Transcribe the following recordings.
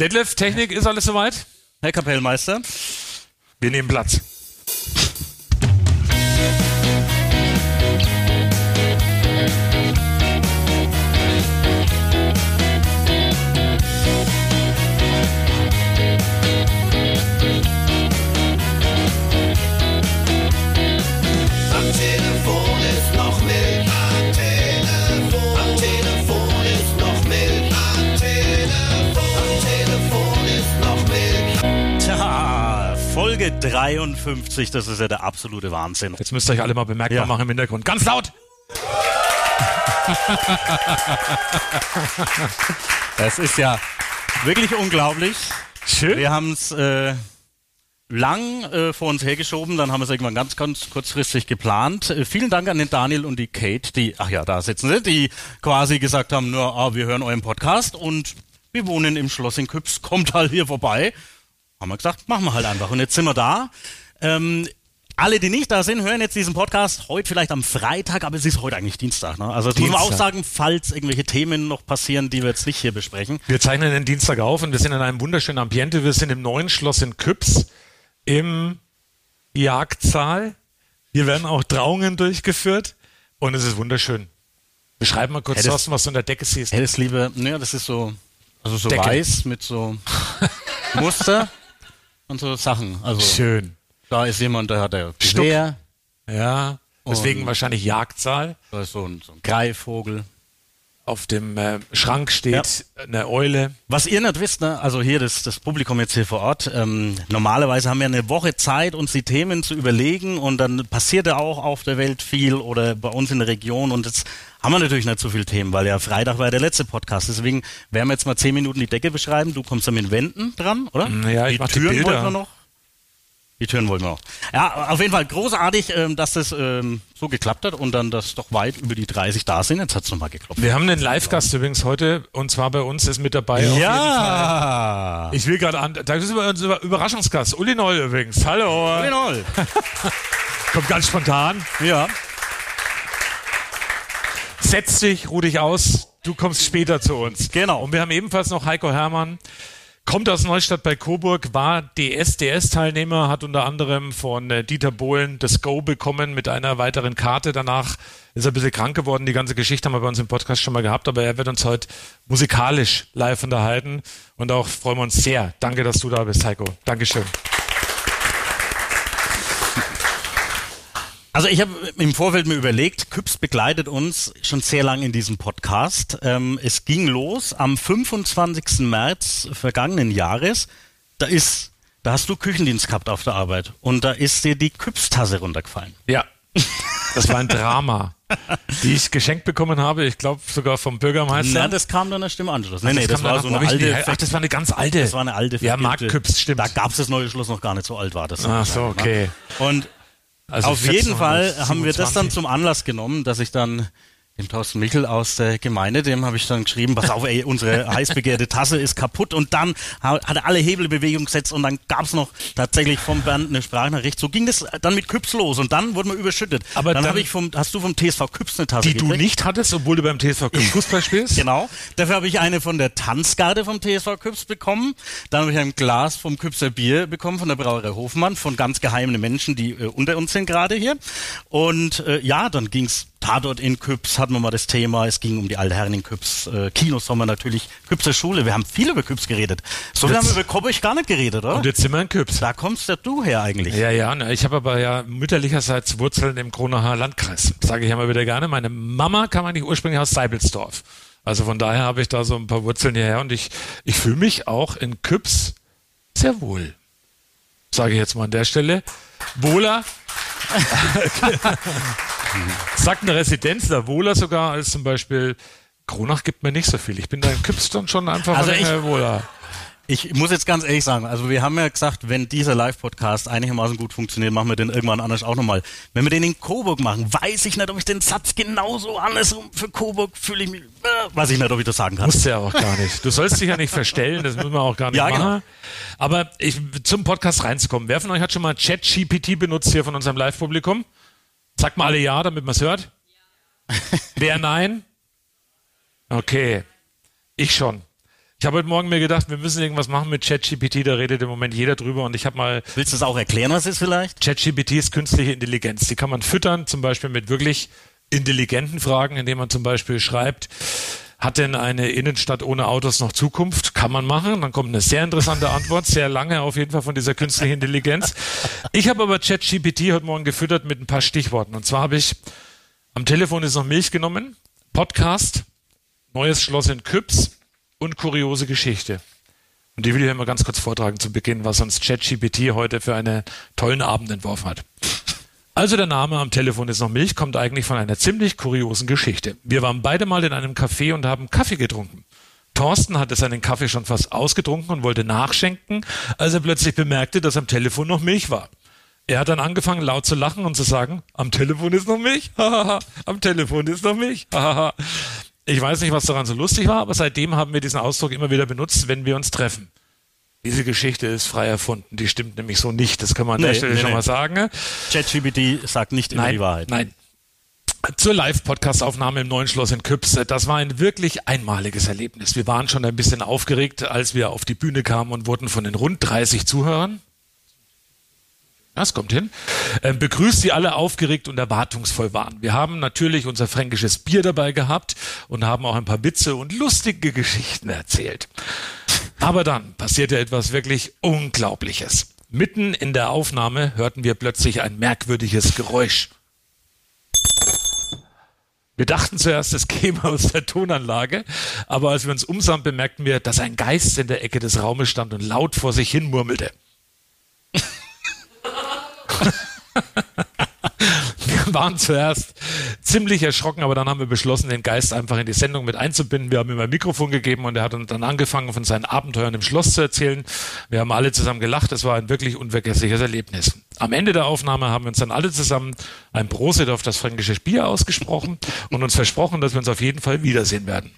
Detlef, Technik, ist alles soweit? Herr Kapellmeister. Wir nehmen Platz. 53, das ist ja der absolute Wahnsinn. Jetzt müsst ihr euch alle mal bemerkbar Ja. machen im Hintergrund. Ganz laut! Das ist ja wirklich unglaublich. Schön. Wir haben es äh, lang äh, vor uns hergeschoben, dann haben wir es irgendwann ganz, ganz kurzfristig geplant. Äh, vielen Dank an den Daniel und die Kate, die, ach ja, da sitzen sie, die quasi gesagt haben, nur, ah, wir hören euren Podcast und wir wohnen im Schloss in Küps, kommt halt hier vorbei. Haben wir gesagt, machen wir halt einfach. Und jetzt sind wir da. Ähm, alle, die nicht da sind, hören jetzt diesen Podcast heute vielleicht am Freitag, aber es ist heute eigentlich Dienstag. Ne? Also das muss man auch sagen, falls irgendwelche Themen noch passieren, die wir jetzt nicht hier besprechen. Wir zeichnen den Dienstag auf und wir sind in einem wunderschönen Ambiente. Wir sind im neuen Schloss in Küps im Jagdsaal. Hier werden auch Trauungen durchgeführt und es ist wunderschön. Beschreib mal kurz, Hättest- Thorsten, was du in der Decke siehst. Hätte es lieber, ne, das ist so, also so Deckel. weiß mit so Muster und so Sachen. Also Schön. da ist jemand, der hat der. Gewehr, Ja, deswegen wahrscheinlich Jagdsaal. da ist so ein, so ein Greifvogel. Auf dem äh, Schrank steht eine Eule. Was ihr nicht wisst, ne, also hier das, das Publikum jetzt hier vor Ort, ähm, normalerweise haben wir eine Woche Zeit, uns die Themen zu überlegen und dann passiert ja auch auf der Welt viel oder bei uns in der Region und jetzt haben wir natürlich nicht so viele Themen, weil ja Freitag war der letzte Podcast. Deswegen werden wir jetzt mal zehn Minuten die Decke beschreiben. Du kommst dann mit den Wänden dran, oder? Ja, ich die Türen wollten wir noch. Die Türen wollen wir noch. Ja, auf jeden Fall großartig, ähm, dass das ähm, so geklappt hat und dann, dass doch weit über die 30 da sind. Jetzt hat's nochmal geklopft. Wir haben einen Live-Gast übrigens heute und zwar bei uns ist mit dabei. auf jeden Fall. Ja! Ich will gerade an, da ist unser Überraschungsgast, Uli Noll übrigens. Hallo. Genau. Kommt ganz spontan. Ja. Setz dich, ruh dich aus. Du kommst später zu uns. Genau. Und wir haben ebenfalls noch Heiko Hermann. Kommt aus Neustadt bei Coburg, war DSDS-Teilnehmer, hat unter anderem von äh, Dieter Bohlen das Go bekommen mit einer weiteren Karte. Danach ist er ein bisschen krank geworden. Die ganze Geschichte haben wir bei uns im Podcast schon mal gehabt, aber er wird uns heute musikalisch live unterhalten. Und auch freuen wir uns sehr. Danke, dass du da bist, Heiko. Dankeschön. Also ich habe im Vorfeld mir überlegt, Küps begleitet uns schon sehr lange in diesem Podcast. Ähm, es ging los am 25. März vergangenen Jahres. Da ist, da hast du Küchendienst gehabt auf der Arbeit und da ist dir die Küps-Tasse runtergefallen. Ja. Das war ein Drama, die ich geschenkt bekommen habe. Ich glaube sogar vom Bürgermeister. Na, das kam dann erst im Anschluss. Ach, nee, das, kam war so eine alte, Ach, das war eine ganz alte. das war eine alte Ja, vergilbte- Marktküps, stimmt. Da gab es das neue Schloss noch gar nicht so alt war das. Ach so, okay. Und Also Auf jeden 14, Fall haben wir das dann 27. zum Anlass genommen, dass ich dann dem Thorsten Michel aus der Gemeinde, dem habe ich dann geschrieben, pass auf, ey, unsere heiß begehrte Tasse ist kaputt und dann ha- hat er alle Hebelbewegungen gesetzt und dann gab es noch tatsächlich vom Bernd eine Sprachnachricht. So ging das dann mit Küps los und dann wurden wir überschüttet. Aber dann, dann- habe ich vom, hast du vom TSV Küps eine Tasse Die du gekriegt? nicht hattest, obwohl du beim TSV Köln Fußball spielst? Genau. Dafür habe ich eine von der Tanzgarde vom TSV Küps bekommen. Dann habe ich ein Glas vom Küpser Bier bekommen von der Brauerei Hofmann, von ganz geheimen Menschen, die äh, unter uns sind gerade hier. Und äh, ja, dann ging's Tatort in Küps, hatten wir mal das Thema. Es ging um die alte Herren in Küps, äh, Kinosommer natürlich, Küpser Schule. Wir haben viel über Küps geredet. So viel haben wir über Coburg gar nicht geredet, oder? Und jetzt sind wir in Küps. da kommst ja du her eigentlich. Ja, ja, ne, ich habe aber ja mütterlicherseits Wurzeln im Kronacher Landkreis. Sage ich ja mal wieder gerne. Meine Mama kam eigentlich ursprünglich aus Seibelsdorf. Also von daher habe ich da so ein paar Wurzeln hierher und ich, ich fühle mich auch in Küps sehr wohl. Sage ich jetzt mal an der Stelle. Wohler. Sagt eine Residenz da wohler sogar als zum Beispiel Kronach gibt mir nicht so viel. Ich bin da in Küps dann schon einfach Also ich- wohler. Ich muss jetzt ganz ehrlich sagen, also wir haben ja gesagt, wenn dieser Live-Podcast einigermaßen gut funktioniert, machen wir den irgendwann anders auch nochmal. Wenn wir den in Coburg machen, weiß ich nicht, ob ich den Satz genauso andersrum für Coburg fühle ich mich, äh, weiß ich nicht, ob ich das sagen kann. Musst du ja auch gar nicht. Du sollst dich ja nicht verstellen, das müssen wir auch gar nicht Ja, machen. genau. Aber ich, zum Podcast reinzukommen, wer von euch hat schon mal ChatGPT benutzt hier von unserem Live-Publikum? Sagt mal alle ja, damit man es hört. Wer nein? Okay, ich schon. Ich habe heute Morgen mir gedacht, wir müssen irgendwas machen mit ChatGPT, da redet im Moment jeder drüber und ich habe mal Willst du es auch erklären, was es ist vielleicht? ChatGPT ist künstliche Intelligenz. Die kann man füttern, zum Beispiel mit wirklich intelligenten Fragen, indem man zum Beispiel schreibt, hat denn eine Innenstadt ohne Autos noch Zukunft? Kann man machen. Dann kommt eine sehr interessante Antwort, sehr lange auf jeden Fall von dieser künstlichen Intelligenz. Ich habe aber ChatGPT heute Morgen gefüttert mit ein paar Stichworten. Und zwar habe ich am Telefon ist noch Milch genommen, Podcast, neues Schloss in Küps und kuriose Geschichte. Und die will ich mal ganz kurz vortragen zu Beginn, was uns ChatGPT heute für einen tollen Abend entworfen hat. Also der Name am Telefon ist noch Milch, kommt eigentlich von einer ziemlich kuriosen Geschichte. Wir waren beide mal in einem Café und haben Kaffee getrunken. Thorsten hatte seinen Kaffee schon fast ausgetrunken und wollte nachschenken, als er plötzlich bemerkte, dass am Telefon noch Milch war. Er hat dann angefangen laut zu lachen und zu sagen, am Telefon ist noch Milch, hahaha, am Telefon ist noch Milch, hahaha. Ich weiß nicht, was daran so lustig war, aber seitdem haben wir diesen Ausdruck immer wieder benutzt, wenn wir uns treffen. Diese Geschichte ist frei erfunden, die stimmt nämlich so nicht, das kann man an der Nee, Stelle nee, schon nee. mal sagen. ChatGPT sagt nicht immer Nein, die Wahrheit. nein. Zur Live-Podcast-Aufnahme im Neuen Schloss in Küps. Das war ein wirklich einmaliges Erlebnis. Wir waren schon ein bisschen aufgeregt, als wir auf die Bühne kamen und wurden von den rund 30 Zuhörern das kommt hin. Ähm, begrüßt sie alle aufgeregt und erwartungsvoll waren. Wir haben natürlich unser fränkisches Bier dabei gehabt und haben auch ein paar Witze und lustige Geschichten erzählt. Aber dann passierte etwas wirklich Unglaubliches. Mitten in der Aufnahme hörten wir plötzlich ein merkwürdiges Geräusch. Wir dachten zuerst, es käme aus der Tonanlage, aber als wir uns umsahen, bemerkten wir, dass ein Geist in der Ecke des Raumes stand und laut vor sich hin murmelte. Wir waren zuerst ziemlich erschrocken, aber dann haben wir beschlossen, den Geist einfach in die Sendung mit einzubinden. Wir haben ihm ein Mikrofon gegeben und er hat uns dann angefangen, von seinen Abenteuern im Schloss zu erzählen. Wir haben alle zusammen gelacht. Es war ein wirklich unvergessliches Erlebnis. Am Ende der Aufnahme haben wir uns dann alle zusammen ein Prosit auf das fränkische Bier ausgesprochen und uns versprochen, dass wir uns auf jeden Fall wiedersehen werden.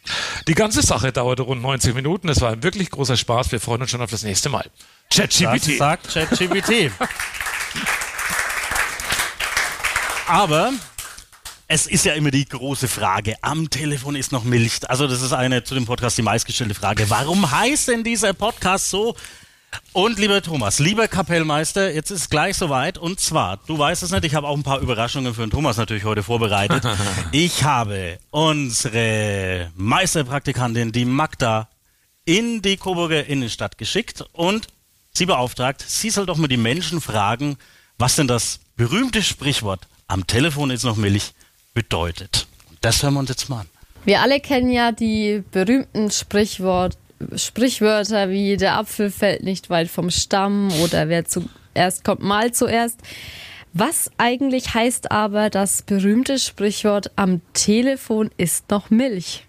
Die ganze Sache dauerte rund 90 Minuten. Es war ein wirklich großer Spaß. Wir freuen uns schon auf das nächste Mal. Das ChatGPT. sagt ChatGPT. Aber es ist ja immer die große Frage, am Telefon ist noch Milch. Also das ist eine zu dem Podcast die meistgestellte Frage. Warum heißt denn dieser Podcast so? Und lieber Thomas, lieber Kapellmeister, jetzt ist es gleich soweit. Und zwar, du weißt es nicht, ich habe auch ein paar Überraschungen für den Thomas natürlich heute vorbereitet. Ich habe unsere Meisterpraktikantin, die Magda, in die Coburger Innenstadt geschickt und sie beauftragt, sie soll doch mal die Menschen fragen, was denn das berühmte Sprichwort am Telefon ist noch Milch bedeutet. Und das hören wir uns jetzt mal an. Wir alle kennen ja die berühmten Sprichwort, Sprichwörter wie der Apfel fällt nicht weit vom Stamm oder wer zuerst kommt, mal zuerst. Was eigentlich heißt aber das berühmte Sprichwort am Telefon ist noch Milch?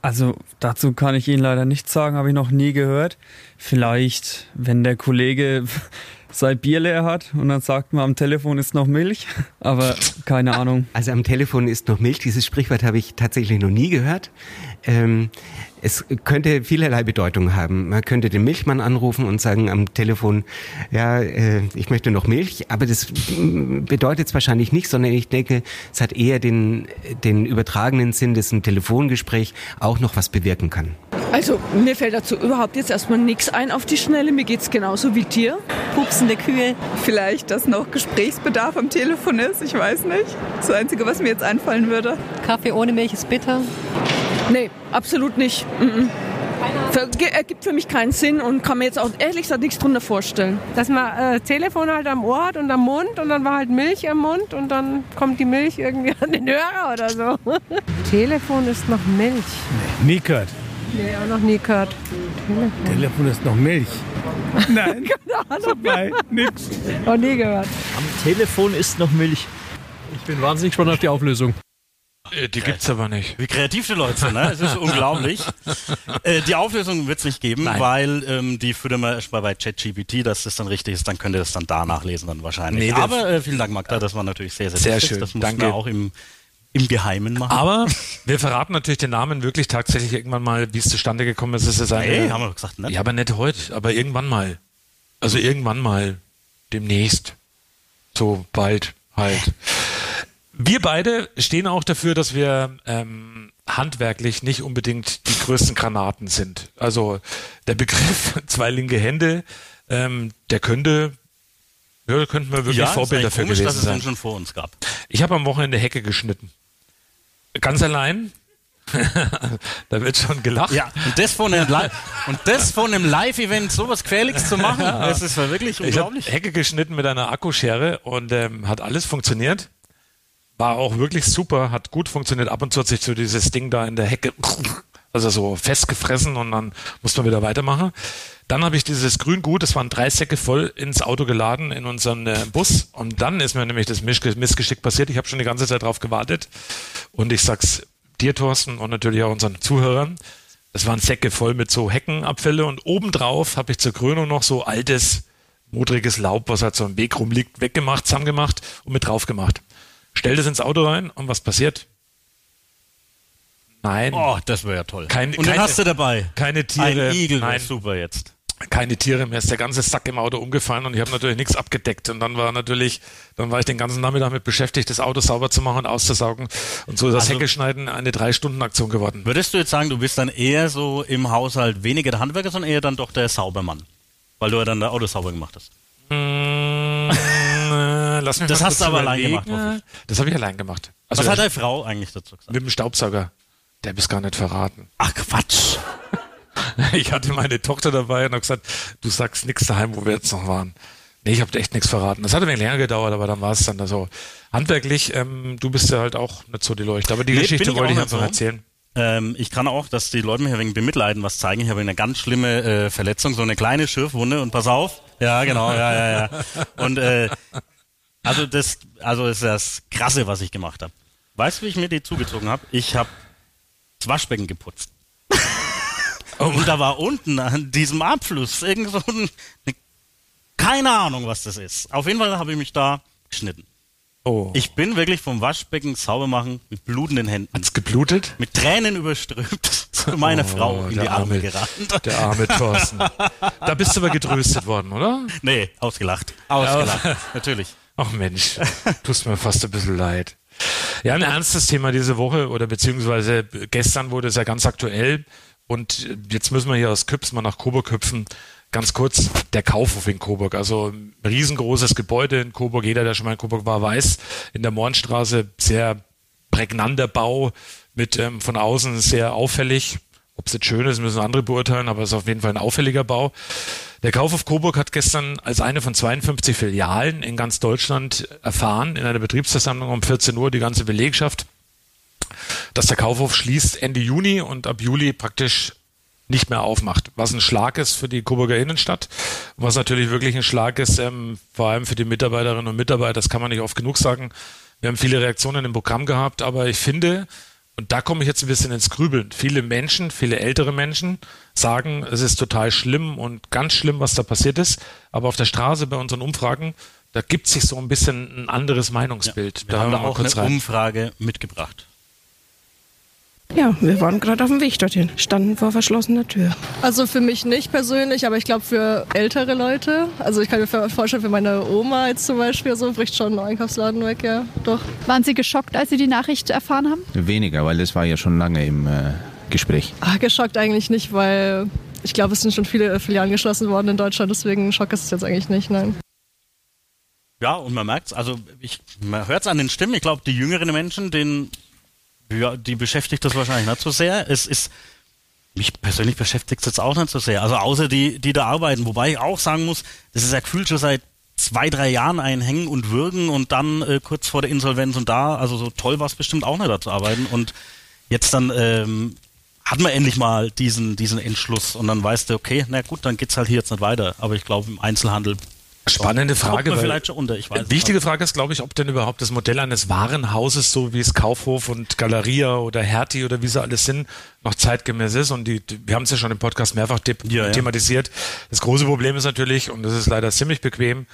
Also dazu kann ich Ihnen leider nichts sagen, habe ich noch nie gehört. Vielleicht, wenn der Kollege sein Bier leer hat und dann sagt man, am Telefon ist noch Milch, aber keine Ahnung. Also am Telefon ist noch Milch. Dieses Sprichwort habe ich tatsächlich noch nie gehört. Ähm, es könnte vielerlei Bedeutung haben. Man könnte den Milchmann anrufen und sagen am Telefon, ja, äh, ich möchte noch Milch, aber das mm, bedeutet es wahrscheinlich nicht, sondern ich denke, es hat eher den, den übertragenen Sinn, dass ein Telefongespräch auch noch was bewirken kann. Also, mir fällt dazu überhaupt jetzt erstmal nichts ein auf die Schnelle. Mir geht's genauso wie dir. pupsende Kühe. Vielleicht, dass noch Gesprächsbedarf am Telefon ist, ich weiß nicht. Das Einzige, was mir jetzt einfallen würde. Kaffee ohne Milch ist bitter. Nee, absolut nicht. Ver- ge- Ergibt für mich keinen Sinn und kann mir jetzt auch ehrlich gesagt nichts drunter vorstellen. Dass man äh, Telefon halt am Ohr hat und am Mund und dann war halt Milch am Mund und dann kommt die Milch irgendwie an den Hörer oder so. Telefon ist noch Milch. Nie gehört. Nee, auch noch nie gehört. Telefon ist noch Milch. Nein. Vorbei. Nix. Auch nie gehört. Am Telefon ist noch Milch. Ich bin wahnsinnig gespannt auf die Auflösung. Äh, Die gibt's aber nicht. Wie kreativ die Leute sind, ne? Es ist unglaublich. Äh, die Auflösung wird es nicht geben, Nein. weil ähm, die füttern wir erst mal bei ChatGPT, dass das dann richtig ist, dann könnt ihr das dann da nachlesen dann wahrscheinlich. Nee, Aber äh, vielen Dank, Magda, das war natürlich sehr, sehr, Sehr schön, Das mussten danke. wir auch im, im Geheimen machen. Aber wir verraten natürlich den Namen wirklich tatsächlich irgendwann mal, wie es zustande gekommen ist. Es ist eine, Hey, haben wir gesagt, ne? Ja, aber nicht heute, aber irgendwann mal. Also irgendwann mal. Demnächst. So bald halt. Wir beide stehen auch dafür, dass wir ähm, handwerklich nicht unbedingt die größten Granaten sind. Also der Begriff zwei linke Hände, ähm, der könnte, ja, da könnten wir wirklich ja, Vorbilder für komisch, gewesen dass es sein. schon vor uns gab. Ich habe am Wochenende Hecke geschnitten. Ganz allein. da wird schon gelacht. Ja, und das von einem, Li und das von einem Live-Event sowas Quäliges zu machen, das ist wirklich Ich habe unglaublich. Hecke geschnitten mit einer Akkuschere und ähm, hat alles funktioniert. War auch wirklich super, hat gut funktioniert. Ab und zu hat sich so dieses Ding da in der Hecke, also so festgefressen und dann muss man wieder weitermachen. Dann habe ich dieses Grüngut, das waren drei Säcke voll ins Auto geladen in unseren äh, Bus und dann ist mir nämlich das Missgeschick passiert. Ich habe schon die ganze Zeit drauf gewartet und ich sag's dir, Thorsten, und natürlich auch unseren Zuhörern. Es waren Säcke voll mit so Heckenabfälle und obendrauf habe ich zur Krönung noch so altes, modriges Laub, was halt so am Weg rumliegt, weggemacht, zusammengemacht und mit drauf gemacht. Stell das ins Auto rein und was passiert? Nein. Oh, das wäre ja toll. Kein- und keine- hast du dabei. Keine Tiere. Ein Igel Nein. super jetzt. keine Tiere, mir ist der ganze Sack im Auto umgefallen und ich habe natürlich nichts abgedeckt. Und dann war natürlich, dann war ich den ganzen Nachmittag damit beschäftigt, das Auto sauber zu machen und auszusaugen. Und so ist das Also- Heckeschneiden eine Drei-Stunden-Aktion geworden. Würdest du jetzt sagen, du bist dann eher so im Haushalt weniger der Handwerker, sondern eher dann doch der Saubermann? Weil du ja dann der Auto sauber gemacht hast. Mm, äh, Lass mich Das hast du aber allein überlegen. gemacht, hoffe Das habe ich allein gemacht. Also Was hat deine Frau eigentlich dazu gesagt? mit dem Staubsauger. Der ich's gar nicht verraten. Ach Quatsch. Ich hatte meine Tochter dabei und habe gesagt, du sagst nichts daheim, wo wir jetzt noch waren. Nee, ich habe echt nichts verraten. Das hat ein wenig länger gedauert, aber dann war es dann da so. Handwerklich, ähm, du bist ja halt auch nicht so die Leuchte. Aber die Nee, Geschichte ich wollte ich einfach so. erzählen. Ähm, ich kann auch, dass die Leute mir wegen Bemitleiden was zeigen. Ich habe eine ganz schlimme äh, Verletzung, so eine kleine Schürfwunde und pass auf. Ja, genau, ja, ja, ja. Und äh, also das, also ist das Krasse, was ich gemacht habe. Weißt du, wie ich mir die zugezogen habe? Ich habe das Waschbecken geputzt. Und da war unten an diesem Abfluss irgend so ein, eine, keine Ahnung, was das ist. Auf jeden Fall habe ich mich da geschnitten. Oh. Ich bin wirklich vom Waschbecken sauber machen mit blutenden Händen. Hat's geblutet? Mit Tränen überströmt zu meiner Oh, Frau in die Arme arme- gerannt. Der arme Thorsten. da bist du aber getröstet worden, oder? Nee, ausgelacht. Ausgelacht. Natürlich. Ach Mensch, tust mir fast ein bisschen leid. Ja, ein ernstes Thema diese Woche oder beziehungsweise gestern wurde es ja ganz aktuell und jetzt müssen wir hier aus Küps mal nach Coburg hüpfen. Ganz kurz, der Kaufhof in Coburg. Also ein riesengroßes Gebäude in Coburg. Jeder, der schon mal in Coburg war, weiß, in der Mornstraße sehr prägnanter Bau mit ähm, von außen sehr auffällig. Ob es jetzt schön ist, müssen andere beurteilen, aber es ist auf jeden Fall ein auffälliger Bau. Der Kaufhof Coburg hat gestern als eine von 52 Filialen in ganz Deutschland erfahren, in einer Betriebsversammlung um 14 Uhr, die ganze Belegschaft, dass der Kaufhof schließt Ende Juni und ab Juli praktisch nicht mehr aufmacht. Was ein Schlag ist für die Coburger Innenstadt, was natürlich wirklich ein Schlag ist, ähm, vor allem für die Mitarbeiterinnen und Mitarbeiter, das kann man nicht oft genug sagen. Wir haben viele Reaktionen im Programm gehabt, aber ich finde, und da komme ich jetzt ein bisschen ins Grübeln, viele Menschen, viele ältere Menschen sagen, es ist total schlimm und ganz schlimm, was da passiert ist, aber auf der Straße bei unseren Umfragen, da gibt sich so ein bisschen ein anderes Meinungsbild. Wir haben hören da wir mal auch eine rein. Umfrage mitgebracht. Ja, wir waren gerade auf dem Weg dorthin, standen vor verschlossener Tür. Also für mich nicht persönlich, aber ich glaube für ältere Leute. Also ich kann mir vorstellen, für meine Oma jetzt zum Beispiel, so bricht schon ein Einkaufsladen weg, ja, doch. Waren Sie geschockt, als Sie die Nachricht erfahren haben? Weniger, weil es war ja schon lange im äh, Gespräch. Ah, geschockt eigentlich nicht, weil ich glaube, es sind schon viele Filialen geschlossen worden in Deutschland, deswegen Schock ist es jetzt eigentlich nicht, nein. Ja, und man merkt's, also ich, man hört's an den Stimmen. Ich glaube, die jüngeren Menschen, denen, ja, die beschäftigt das wahrscheinlich nicht so sehr. Es ist, mich persönlich beschäftigt es jetzt auch nicht so sehr. Also außer die, die da arbeiten. Wobei ich auch sagen muss, das ist ja gefühlt schon seit zwei, drei Jahren ein Hängen und Würgen und dann äh, kurz vor der Insolvenz und da, also so toll war es bestimmt auch nicht da zu arbeiten. Und jetzt dann ähm, hat man endlich mal diesen, diesen Entschluss und dann weißt du, okay, na gut, dann geht's halt hier jetzt nicht weiter. Aber ich glaube, im Einzelhandel Spannende Frage. vielleicht schon unter, ich weiß Wichtige nicht. Frage ist, glaube ich, ob denn überhaupt das Modell eines Warenhauses, so wie es Kaufhof und Galeria oder Hertie oder wie sie alles sind, noch zeitgemäß ist. Und die, wir haben es ja schon im Podcast mehrfach Ja, ja. thematisiert. Das große Problem ist natürlich, und das ist leider ziemlich bequem,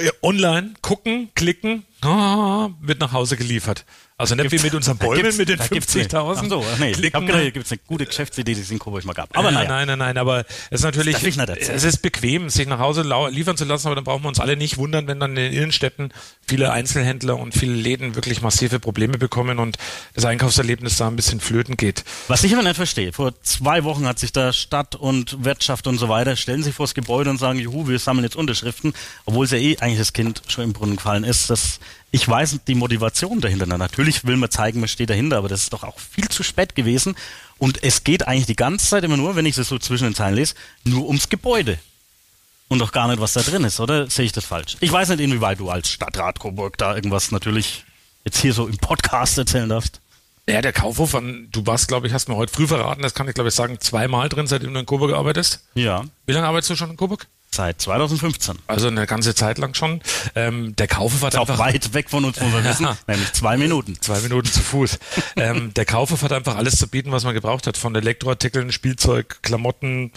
ja, online gucken, klicken, ah, wird nach Hause geliefert. Also nicht wie mit unseren Bäumen mit den da gibt's nicht. 50.000. Ach so, nee, ich Klicken. hab gedacht, da gibt's eine gute Geschäftsidee, die es in Coburg mal gab. Aber äh, naja. Nein, nein, nein, aber es ist natürlich, es ist bequem, sich nach Hause liefern zu lassen, aber dann brauchen wir uns alle nicht wundern, wenn dann in den Innenstädten viele Einzelhändler und viele Läden wirklich massive Probleme bekommen und das Einkaufserlebnis da ein bisschen flöten geht. Was ich aber nicht verstehe, vor zwei Wochen hat sich da Stadt und Wirtschaft und so weiter, stellen sich vor das Gebäude und sagen, juhu, wir sammeln jetzt Unterschriften, obwohl es ja eh eigentlich das Kind schon im Brunnen gefallen ist. Das, ich weiß nicht die Motivation dahinter. Na, natürlich will man zeigen, man steht dahinter, aber das ist doch auch viel zu spät gewesen. Und es geht eigentlich die ganze Zeit immer nur, wenn ich es so zwischen den Zeilen lese, nur ums Gebäude. Und doch gar nicht, was da drin ist, oder sehe ich das falsch? Ich weiß nicht, inwieweit du als Stadtrat Coburg da irgendwas natürlich jetzt hier so im Podcast erzählen darfst. Ja, der Kaufhof, du warst, glaube ich, hast mir heute früh verraten, das kann ich, glaube ich, sagen, zweimal drin, seitdem du in Coburg arbeitest. Ja. Wie lange arbeitest du schon in Coburg? Seit 2015. Also eine ganze Zeit lang schon. Ähm, der Kaufhof hat Ist auch einfach weit weg von uns, muss man wissen, nämlich zwei Minuten. Zwei Minuten zu Fuß. ähm, der Kaufhof hat einfach alles zu bieten, was man gebraucht hat. Von Elektroartikeln, Spielzeug, Klamotten,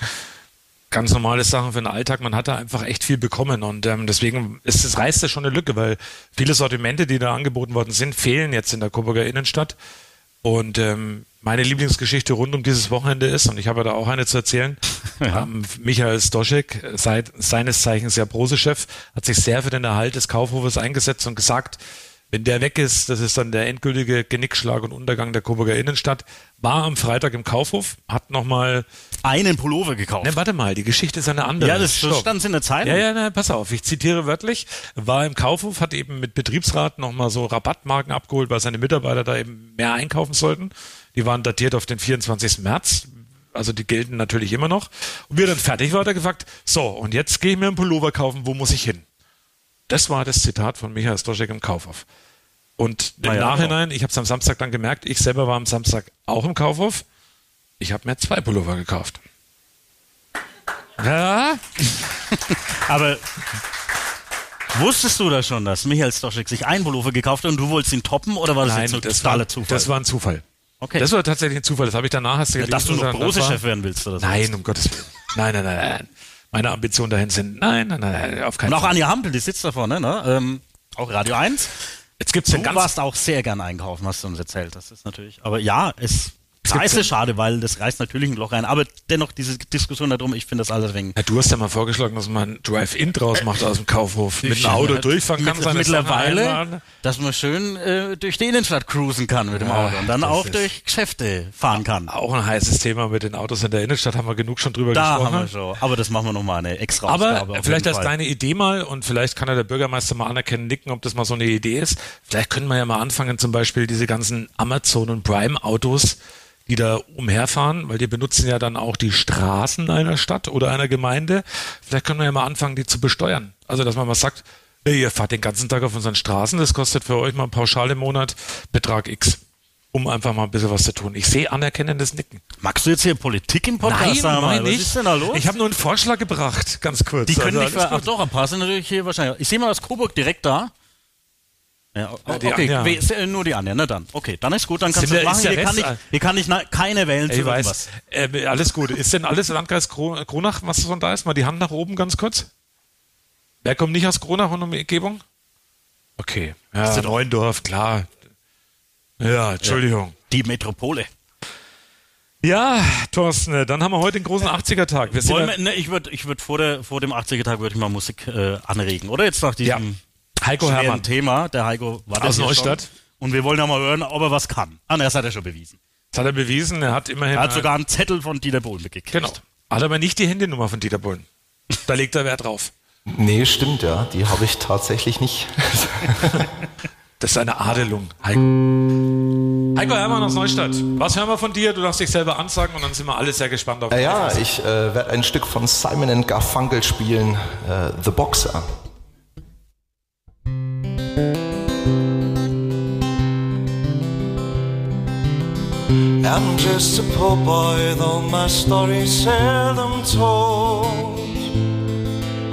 ganz normale Sachen für den Alltag. Man hat da einfach echt viel bekommen und ähm, deswegen ist es reißt ja schon eine Lücke, weil viele Sortimente, die da angeboten worden sind, fehlen jetzt in der Coburger Innenstadt. Und ähm, meine Lieblingsgeschichte rund um dieses Wochenende ist, und ich habe ja da auch eine zu erzählen, ähm, Michael Stoschek, seit, seines Zeichens ja Brose-Chef, hat sich sehr für den Erhalt des Kaufhofes eingesetzt und gesagt, wenn der weg ist, das ist dann der endgültige Genickschlag und Untergang der Coburger Innenstadt. War am Freitag im Kaufhof, hat nochmal einen Pullover gekauft. Ne, warte mal, die Geschichte ist eine andere. Ja, das stand in der Zeitung. Ja, ja, na, pass auf, ich zitiere wörtlich, war im Kaufhof, hat eben mit Betriebsrat nochmal so Rabattmarken abgeholt, weil seine Mitarbeiter da eben mehr einkaufen sollten. Die waren datiert auf den 24. März, also die gelten natürlich immer noch. Und wie er dann fertig war, hat er gefragt, so, und jetzt gehe ich mir einen Pullover kaufen, wo muss ich hin? Das war das Zitat von Michael Stoschek im Kaufhof. Und im Ah ja, Nachhinein, ich habe es am Samstag dann gemerkt, ich selber war am Samstag auch im Kaufhof. Ich habe mir zwei Pullover gekauft. Ja, Aber wusstest du da schon, dass Michael Stoschek sich einen Pullover gekauft hat und du wolltest ihn toppen oder war das Nein, jetzt so totaler Zufall? das war ein Zufall. Okay. Das war tatsächlich ein Zufall. Das habe ich danach hast du Ja, gelesen. dass du noch Brose-Chef werden willst oder so. Nein, um Gottes Willen. Nein, nein, nein, nein. Meine Ambitionen dahin sind, nein, nein, nein, nein auf keinen Und auch Fall. Anja Hampel, die sitzt da vorne, ne? Ähm, auch Radio 1. Jetzt gibt's du ganz- warst auch sehr gern einkaufen, hast du uns erzählt. Das ist natürlich, aber ja, es, Gibt ist es schade, weil das reißt natürlich ein Loch rein. Aber dennoch diese Diskussion darum, ich finde das alles wegen. Ja, du hast ja mal vorgeschlagen, dass man ein Drive-In draus macht aus dem Kaufhof. Mit einem Auto durchfahren kann, Mit, Mittlerweile, dass man schön äh, durch die Innenstadt cruisen kann mit dem Ja, Auto und dann auch durch Geschäfte fahren kann. Auch ein heißes Thema mit den Autos in der Innenstadt, haben wir genug schon drüber Da gesprochen. haben wir schon. Aber das machen wir nochmal eine extra Aber Ausgabe. vielleicht als kleine Idee mal, und vielleicht kann ja der Bürgermeister mal anerkennen, nicken, ob das mal so eine Idee ist. Vielleicht können wir ja mal anfangen, zum Beispiel diese ganzen Amazon- und Prime-Autos, die da umherfahren, weil die benutzen ja dann auch die Straßen einer Stadt oder einer Gemeinde. Vielleicht können wir ja mal anfangen, die zu besteuern. Also, dass man mal sagt, ihr fahrt den ganzen Tag auf unseren Straßen, das kostet für euch mal pauschal im Monat Betrag X. Um einfach mal ein bisschen was zu tun. Ich sehe anerkennendes Nicken. Magst du jetzt hier Politik im Podcast? Nein, nein, was ist denn da los? Ich habe nur einen Vorschlag gebracht, ganz kurz. Die können Also nicht ver... Ach doch, ein paar sind natürlich hier wahrscheinlich. Ich sehe mal das Coburg direkt da. Ja, o- Ja, die okay, Anja. we- nur die Anja, na dann. Okay, dann ist gut, dann kannst du das machen. Hier kann, ich, hier kann ich na, keine wählen zu irgendwas. Äh, alles gut. Ist denn alles Landkreis Kro Kronach, was von da ist? Mal die Hand nach oben ganz kurz. Wer kommt nicht aus Kronach und Umgebung? Okay. Ja, Ist das- Neuendorf, klar. Ja, Entschuldigung. Die Metropole. Ja, Thorsten, äh, dann haben wir heute den großen 80er-Tag. Wir sind Wollen ja- wir, ne, ich würde ich würd vor, der, vor dem 80er-Tag würde ich mal Musik äh, anregen, oder? Jetzt nach diesem Heiko Herrmann. Thema. Der Heiko war Aus Neustadt. Schon. Und wir wollen ja mal hören, ob er was kann. Ah, ne, das hat er schon bewiesen. Das hat er bewiesen. Er hat immerhin. Er hat sogar einen Zettel von Dieter Bohlen gekriegt. Genau. Hat aber nicht die Handynummer von Dieter Bullen. Da legt er Wert drauf. Nee, stimmt ja. Die habe ich tatsächlich nicht. Das ist eine Adelung. Heiko. Heiko Hermann aus Neustadt. Was hören wir von dir? Du darfst dich selber ansagen und dann sind wir alle sehr gespannt auf ja, was. ich äh, werde ein Stück von Simon and Garfunkel spielen, äh, The Boxer. I'm just a poor boy, though my story's seldom told.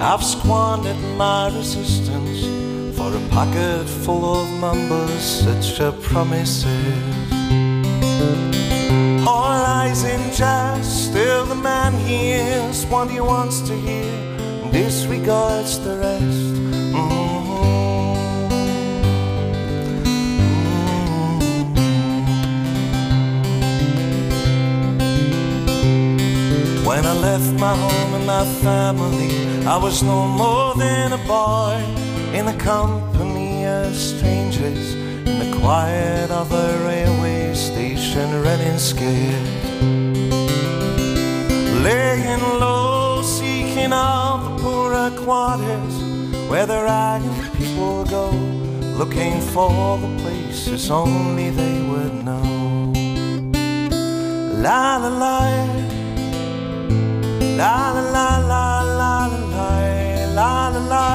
I've squandered my resistance for a pocket full of numbers, such a promises. All lies in jest, still the man hears what he wants to hear, and disregards the rest. Mhm. I left my home and my family, I was no more than a boy in the company of strangers in the quiet of a railway station, running scared. Laying low, seeking out the poorer quarters where the ragged people go, looking for the places only they would know. La la la, la la la la la la la la la la.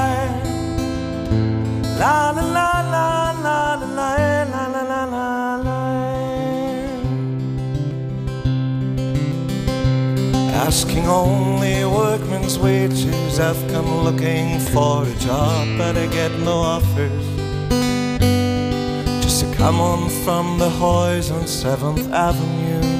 La la la la la la la la la la la la. Asking only workman's wages, I've come looking for a job, but I get no offers. Just to come on from the Hoys on Seventh Avenue.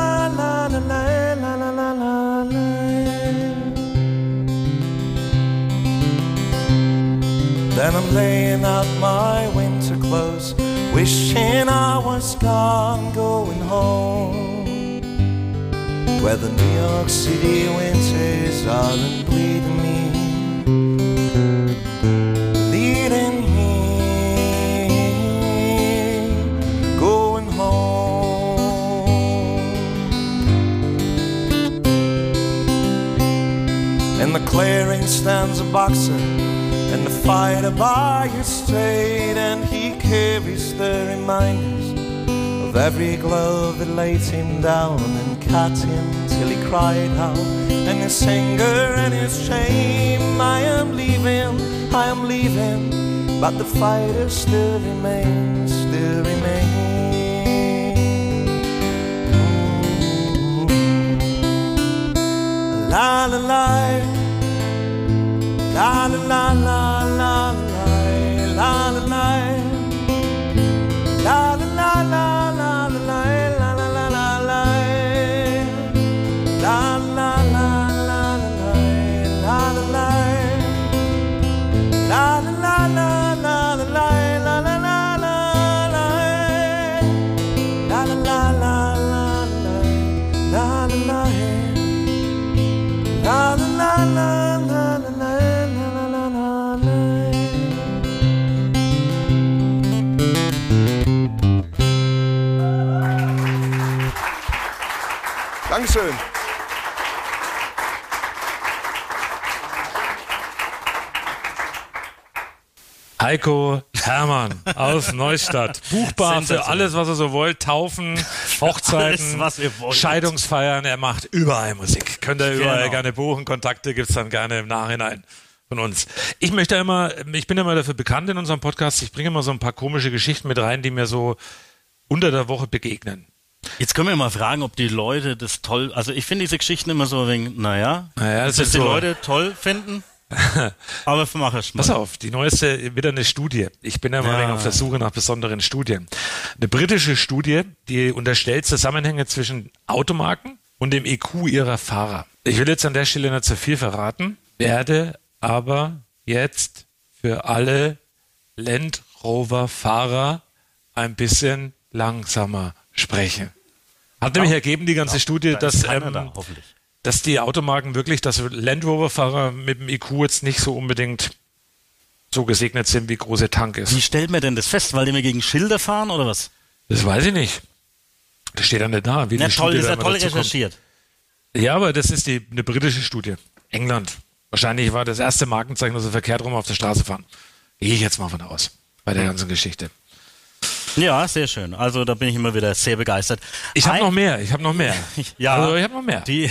I'm laying out my winter clothes, wishing I was gone, going home. Where the New York City winters are and bleeding me, leading me, going home. In the clearing stands a boxer fighter by his straight, and he carries the reminders of every glove that laid him down and cut him till he cried out. And his anger and his shame, I am leaving, I am leaving, but the fighter still remains, still remains. La la. La la la la la silent night. Dankeschön. Heiko Hermann aus Neustadt. Buchbar für alles, was er so wollt. Taufen, Hochzeiten, Alles, was ihr wollt. Scheidungsfeiern. Er macht überall Musik. Könnt ihr überall Genau. gerne buchen. Kontakte gibt's dann gerne im Nachhinein von uns. Ich möchte immer, ich bin immer dafür bekannt in unserem Podcast, ich bringe immer so ein paar komische Geschichten mit rein, die mir so unter der Woche begegnen. Jetzt können wir mal fragen, ob die Leute das toll, also ich finde diese Geschichten immer so wenig, naja, Naja, das dass ist die so- Leute toll finden, aber mach es mal. Pass auf, die neueste, wieder eine Studie. Ich bin ja mal Ja. auf der Suche nach besonderen Studien. Eine britische Studie, die unterstellt Zusammenhänge zwischen Automarken und dem EQ ihrer Fahrer. Ich will jetzt an der Stelle nicht zu viel verraten, werde aber jetzt für alle Land Rover Fahrer ein bisschen langsamer sprechen. Hat nämlich ergeben, die ganze Studie, da dass, keiner ähm, dass die Automarken wirklich, dass Land Rover Fahrer mit dem IQ jetzt nicht so unbedingt so gesegnet sind, wie große Tank ist. Wie stellt man denn das fest? Weil die mir gegen Schilder fahren oder was? Das weiß ich nicht. Das steht ja nicht da. Wie Na die toll, Studie ist ja toll dazu kommt. recherchiert. Ja, aber das ist die, eine britische Studie. England. Wahrscheinlich war das erste Markenzeichen, dass sie verkehrt rum auf der Straße fahren. Gehe ich jetzt mal von aus. Bei der ganzen Geschichte. Ja, sehr schön. Also da bin ich immer wieder sehr begeistert. Ich habe noch mehr. Ich habe noch mehr. Ja, Also, ich habe noch mehr. Die,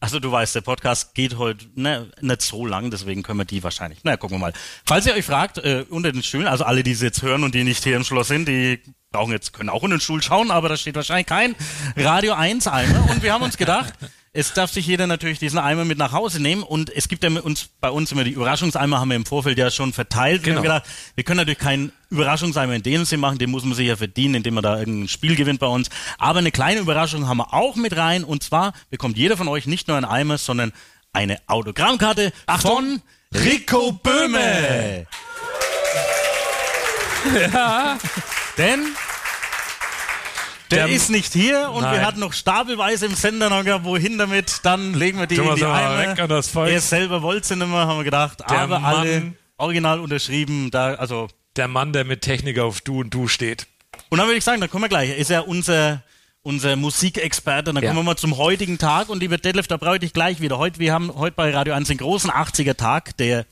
also du weißt, der Podcast geht heute ne, nicht so lang, deswegen können wir die wahrscheinlich. Na, gucken wir mal. Falls ihr euch fragt, äh, unter den Stühlen, also alle, die es jetzt hören und die nicht hier im Schloss sind, die brauchen jetzt, können auch in den Stuhl schauen, aber da steht wahrscheinlich kein Radio 1 Eimer. Und wir haben uns gedacht, Es darf sich jeder natürlich diesen Eimer mit nach Hause nehmen und es gibt ja mit uns, bei uns immer die Überraschungseimer, haben wir im Vorfeld ja schon verteilt. Wir Genau. haben gedacht, wir können natürlich keinen Überraschungseimer in dem Sinn machen, den muss man sich ja verdienen, indem man da irgendein Spiel gewinnt bei uns. Aber eine kleine Überraschung haben wir auch mit rein und zwar bekommt jeder von euch nicht nur einen Eimer, sondern eine Autogrammkarte von Rico Böhme. Ja. Denn der, Der- ist nicht hier und Nein. wir hatten noch stapelweise im Sender noch gehabt, wohin damit, dann legen wir die Tun in die Eimer. weg an das Volk. Er selber wollte sie nicht mehr, haben wir gedacht, Der aber Mann- alle original unterschrieben, da, also. Der Mann, der mit Technik auf Du und Du steht. Und dann würde ich sagen, da kommen wir gleich, er ist ja unser, unser Musikexperte, dann Ja. kommen wir mal zum heutigen Tag und lieber Detlef, da brauche ich dich gleich wieder. Heute, wir haben heute bei Radio 1 den großen 80er Tag, der,